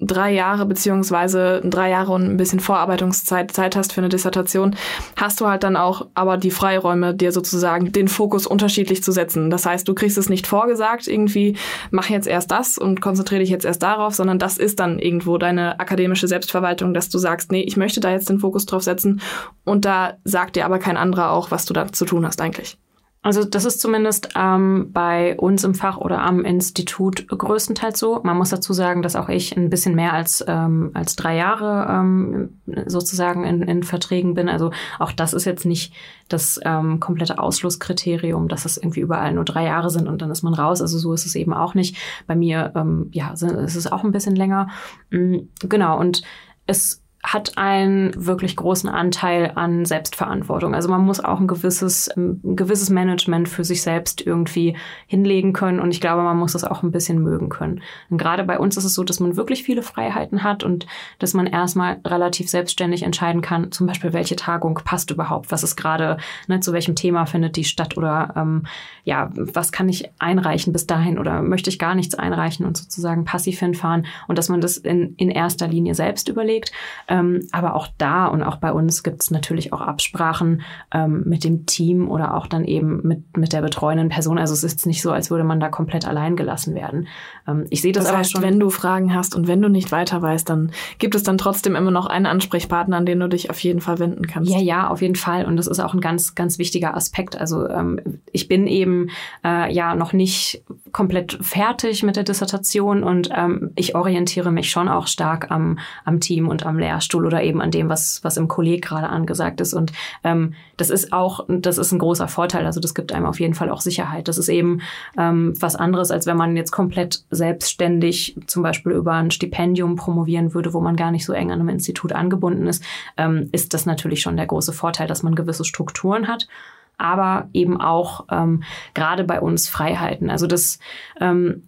drei Jahre beziehungsweise drei Jahre und ein bisschen Vorarbeitungszeit Zeit hast für eine Dissertation, hast du halt dann auch aber die Freiräume, dir sozusagen den Fokus unterschiedlich zu setzen. Das heißt, du kriegst es nicht vorgesagt, irgendwie mach jetzt erst das und konzentriere dich jetzt erst darauf, sondern das ist dann irgendwo deine akademische Selbstverwaltung, dass du sagst, nee, ich möchte da jetzt den Fokus drauf setzen und da sagt dir aber kein anderer auch, was du da zu tun hast eigentlich. Also das ist zumindest ähm, bei uns im Fach oder am Institut größtenteils so. Man muss dazu sagen, dass auch ich ein bisschen mehr als, ähm, als drei Jahre ähm, sozusagen in, in Verträgen bin. Also auch das ist jetzt nicht das ähm, komplette Ausschlusskriterium, dass es irgendwie überall nur drei Jahre sind und dann ist man raus. Also so ist es eben auch nicht. Bei mir ähm, ja, ist es auch ein bisschen länger. Mhm, genau, und es hat einen wirklich großen Anteil an Selbstverantwortung. Also man muss auch ein gewisses, ein gewisses Management für sich selbst irgendwie hinlegen können. Und ich glaube, man muss das auch ein bisschen mögen können. Und gerade bei uns ist es so, dass man wirklich viele Freiheiten hat und dass man erstmal relativ selbstständig entscheiden kann, zum Beispiel, welche Tagung passt überhaupt, was ist gerade, ne, zu welchem Thema findet die statt oder ähm, ja, was kann ich einreichen bis dahin oder möchte ich gar nichts einreichen und sozusagen passiv hinfahren und dass man das in, in erster Linie selbst überlegt. Ähm, aber auch da und auch bei uns gibt es natürlich auch Absprachen ähm, mit dem Team oder auch dann eben mit, mit der betreuenden Person. Also es ist nicht so, als würde man da komplett allein gelassen werden. Ähm, ich sehe das, das heißt, aber schon. Wenn du Fragen hast und wenn du nicht weiter weißt, dann gibt es dann trotzdem immer noch einen Ansprechpartner, an den du dich auf jeden Fall wenden kannst. Ja, ja, auf jeden Fall. Und das ist auch ein ganz, ganz wichtiger Aspekt. Also ähm, ich bin eben äh, ja noch nicht komplett fertig mit der Dissertation und ähm, ich orientiere mich schon auch stark am, am Team und am Lehrstuhl oder eben an dem, was, was im Kolleg gerade angesagt ist. Und ähm, das ist auch, das ist ein großer Vorteil. Also das gibt einem auf jeden Fall auch Sicherheit. Das ist eben ähm, was anderes, als wenn man jetzt komplett selbstständig zum Beispiel über ein Stipendium promovieren würde, wo man gar nicht so eng an einem Institut angebunden ist, ähm, ist das natürlich schon der große Vorteil, dass man gewisse Strukturen hat aber eben auch ähm, gerade bei uns Freiheiten. Also das ähm,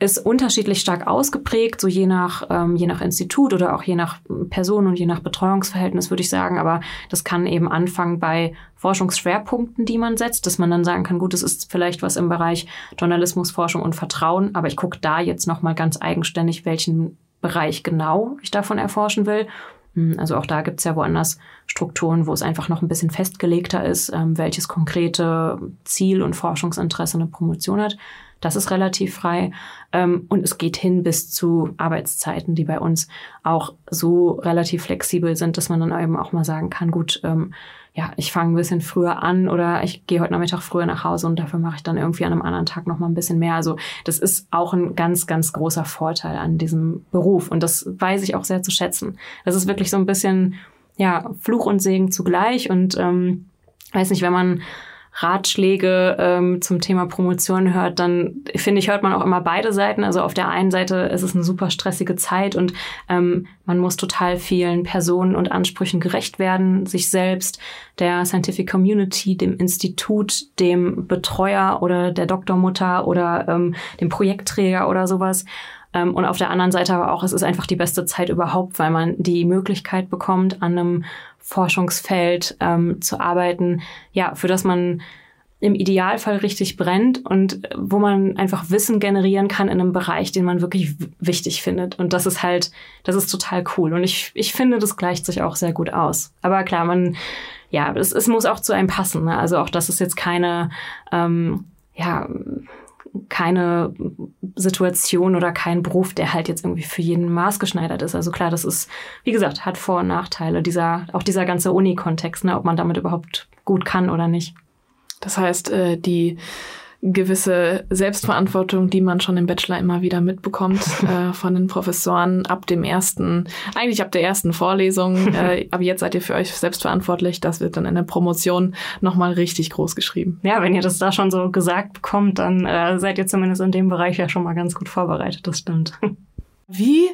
ist unterschiedlich stark ausgeprägt, so je nach, ähm, je nach Institut oder auch je nach Person und je nach Betreuungsverhältnis, würde ich sagen. Aber das kann eben anfangen bei Forschungsschwerpunkten, die man setzt, dass man dann sagen kann, gut, es ist vielleicht was im Bereich Journalismus, Forschung und Vertrauen, aber ich gucke da jetzt nochmal ganz eigenständig, welchen Bereich genau ich davon erforschen will. Hm, also auch da gibt's ja woanders Strukturen, wo es einfach noch ein bisschen festgelegter ist, ähm, welches konkrete Ziel und Forschungsinteresse eine Promotion hat. Das ist relativ frei. Ähm, und es geht hin bis zu Arbeitszeiten, die bei uns auch so relativ flexibel sind, dass man dann eben auch mal sagen kann, gut, ähm, ja, ich fange ein bisschen früher an oder ich gehe heute Nachmittag früher nach Hause und dafür mache ich dann irgendwie an einem anderen Tag noch mal ein bisschen mehr. Also das ist auch ein ganz, ganz großer Vorteil an diesem Beruf und das weiß ich auch sehr zu schätzen. Das ist wirklich so ein bisschen, ja, Fluch und Segen zugleich und ähm, weiß nicht, wenn man Ratschläge ähm, zum Thema Promotion hört, dann finde ich, hört man auch immer beide Seiten. Also auf der einen Seite ist es eine super stressige Zeit und ähm, man muss total vielen Personen und Ansprüchen gerecht werden, sich selbst, der Scientific Community, dem Institut, dem Betreuer oder der Doktormutter oder ähm, dem Projektträger oder sowas. Ähm, und auf der anderen Seite aber auch, es ist einfach die beste Zeit überhaupt, weil man die Möglichkeit bekommt, an einem Forschungsfeld ähm, zu arbeiten, ja, für das man im Idealfall richtig brennt und wo man einfach Wissen generieren kann in einem Bereich, den man wirklich wichtig findet. Und das ist halt, das ist total cool. Und ich, ich finde, das gleicht sich auch sehr gut aus. Aber klar, man, ja, es, es muss auch zu einem passen. Ne? Also auch das ist jetzt keine, ähm, ja, keine Situation oder kein Beruf, der halt jetzt irgendwie für jeden maßgeschneidert ist. Also klar, das ist, wie gesagt, hat Vor- und Nachteile. Dieser, auch dieser ganze Uni-Kontext, ne, ob man damit überhaupt gut kann oder nicht. Das heißt, äh, die gewisse Selbstverantwortung, die man schon im Bachelor immer wieder mitbekommt (laughs) äh, von den Professoren ab dem ersten, eigentlich ab der ersten Vorlesung. (laughs) Äh, aber jetzt seid ihr für euch selbstverantwortlich. Das wird dann in der Promotion nochmal richtig groß geschrieben. Ja, wenn ihr das da schon so gesagt bekommt, dann äh, seid ihr zumindest in dem Bereich ja schon mal ganz gut vorbereitet. Das stimmt. (laughs) Wie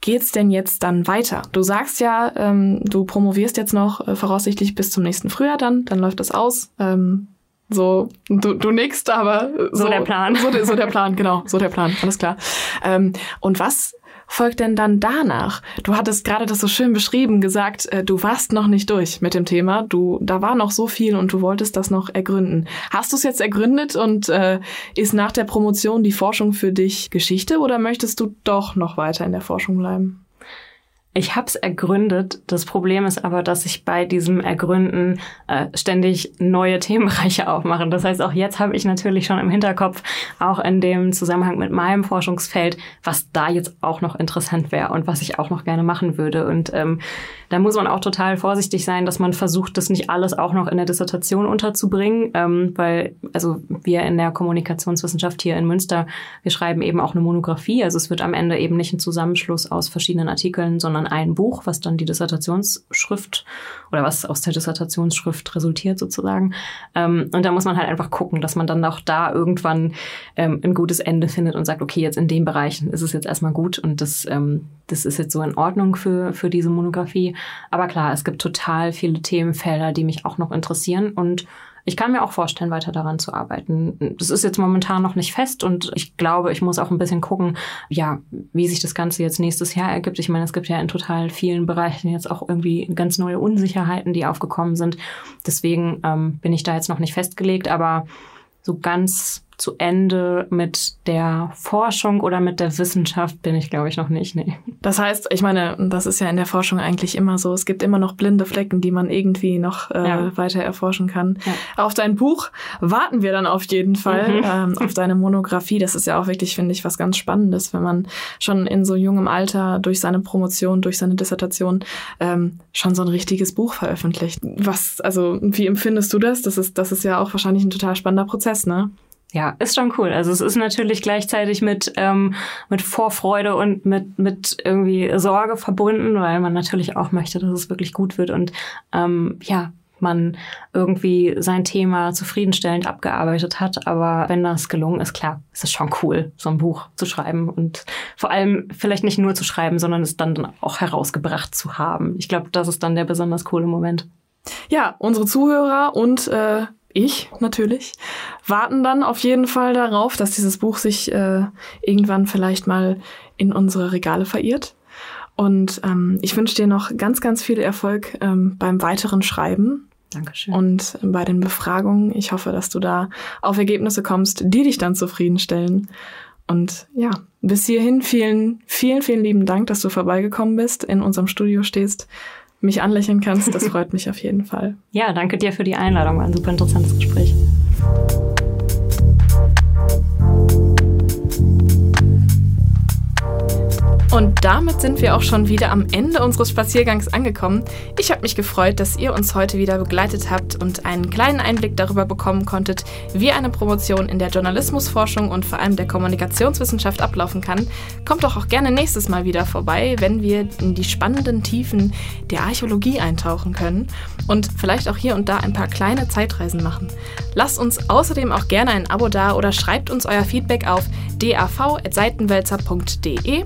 geht's denn jetzt dann weiter? Du sagst ja, ähm, du promovierst jetzt noch äh, voraussichtlich bis zum nächsten Frühjahr dann, dann läuft das aus. Ähm, so, du, du nix, aber so, so der Plan. So, so, der Plan, genau, so der Plan, alles klar. Ähm, und was folgt denn dann danach? Du hattest gerade das so schön beschrieben, gesagt, äh, du warst noch nicht durch mit dem Thema. Du, da war noch so viel und du wolltest das noch ergründen. Hast du es jetzt ergründet und äh, ist nach der Promotion die Forschung für dich Geschichte oder möchtest du doch noch weiter in der Forschung bleiben? Ich habe es ergründet. Das Problem ist aber, dass ich bei diesem Ergründen äh, ständig neue (laughs) Themenbereiche aufmache. Das heißt, auch jetzt habe ich natürlich schon im Hinterkopf, auch in dem Zusammenhang mit meinem Forschungsfeld, was da jetzt auch noch interessant wäre und was ich auch noch gerne machen würde. Und ähm, da muss man auch total vorsichtig sein, dass man versucht, das nicht alles auch noch in der Dissertation unterzubringen, ähm, weil also wir in der Kommunikationswissenschaft hier in Münster, wir schreiben eben auch eine Monographie. Also es wird am Ende eben nicht ein Zusammenschluss aus verschiedenen Artikeln, sondern ein Buch, was dann die Dissertationsschrift oder was aus der Dissertationsschrift resultiert sozusagen. Ähm, und da muss man halt einfach gucken, dass man dann auch da irgendwann ähm, ein gutes Ende findet und sagt, okay, jetzt in dem Bereich ist es jetzt erstmal gut und das, ähm, das ist jetzt so in Ordnung für, für diese Monographie. Aber klar, es gibt total viele Themenfelder, die mich auch noch interessieren und ich kann mir auch vorstellen, weiter daran zu arbeiten. Das ist jetzt momentan noch nicht fest und ich glaube, ich muss auch ein bisschen gucken, ja, wie sich das Ganze jetzt nächstes Jahr ergibt. Ich meine, es gibt ja in total vielen Bereichen jetzt auch irgendwie ganz neue Unsicherheiten, die aufgekommen sind. Deswegen ähm, bin ich da jetzt noch nicht festgelegt, aber so ganz zu Ende mit der Forschung oder mit der Wissenschaft bin ich, glaube ich, noch nicht. Nee. Das heißt, ich meine, das ist ja in der Forschung eigentlich immer so. Es gibt immer noch blinde Flecken, die man irgendwie noch äh, ja. weiter erforschen kann. Ja. Auf dein Buch warten wir dann auf jeden Fall, mhm. ähm, auf deine Monographie. Das ist ja auch wirklich, finde ich, was ganz Spannendes, wenn man schon in so jungem Alter durch seine Promotion, durch seine Dissertation ähm, schon so ein richtiges Buch veröffentlicht. Was, also, wie empfindest du das? Das ist, das ist ja auch wahrscheinlich ein total spannender Prozess, ne? Ja, ist schon cool. Also es ist natürlich gleichzeitig mit, ähm, mit Vorfreude und mit, mit irgendwie Sorge verbunden, weil man natürlich auch möchte, dass es wirklich gut wird und ähm, ja, man irgendwie sein Thema zufriedenstellend abgearbeitet hat. Aber wenn das gelungen ist, klar, ist es schon cool, so ein Buch zu schreiben und vor allem vielleicht nicht nur zu schreiben, sondern es dann auch herausgebracht zu haben. Ich glaube, das ist dann der besonders coole Moment. Ja, unsere Zuhörer und äh, ich natürlich, warten dann auf jeden Fall darauf, dass dieses Buch sich äh, irgendwann vielleicht mal in unsere Regale verirrt. Und ähm, ich wünsche dir noch ganz, ganz viel Erfolg ähm, beim weiteren Schreiben. Dankeschön. Und bei den Befragungen. Ich hoffe, dass du da auf Ergebnisse kommst, die dich dann zufriedenstellen. Und ja, bis hierhin vielen, vielen, vielen lieben Dank, dass du vorbeigekommen bist, in unserem Studio stehst mich anlächeln kannst. Das freut mich auf jeden Fall. Ja, danke dir für die Einladung. War ein super interessantes Gespräch. Und damit sind wir auch schon wieder am Ende unseres Spaziergangs angekommen. Ich habe mich gefreut, dass ihr uns heute wieder begleitet habt und einen kleinen Einblick darüber bekommen konntet, wie eine Promotion in der Journalismusforschung und vor allem der Kommunikationswissenschaft ablaufen kann. Kommt doch auch gerne nächstes Mal wieder vorbei, wenn wir in die spannenden Tiefen der Archäologie eintauchen können und vielleicht auch hier und da ein paar kleine Zeitreisen machen. Lasst uns außerdem auch gerne ein Abo da oder schreibt uns euer Feedback auf dav.seitenwälzer.de.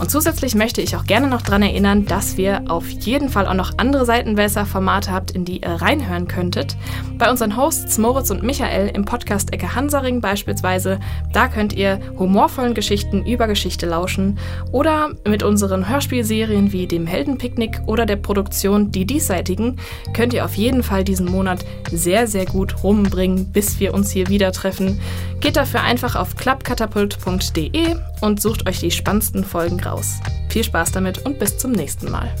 Und zusätzlich möchte ich auch gerne noch daran erinnern, dass wir auf jeden Fall auch noch andere Seitenwälzer-Formate habt, in die ihr reinhören könntet. Bei unseren Hosts Moritz und Michael im Podcast Ecke Hansaring beispielsweise, da könnt ihr humorvollen Geschichten über Geschichte lauschen. Oder mit unseren Hörspielserien wie dem Heldenpicknick oder der Produktion Die Diesseitigen könnt ihr auf jeden Fall diesen Monat sehr, sehr gut rumbringen, bis wir uns hier wieder treffen. Geht dafür einfach auf klappkatapult.de und sucht euch die spannendsten Folgen raus. Viel Spaß damit und bis zum nächsten Mal.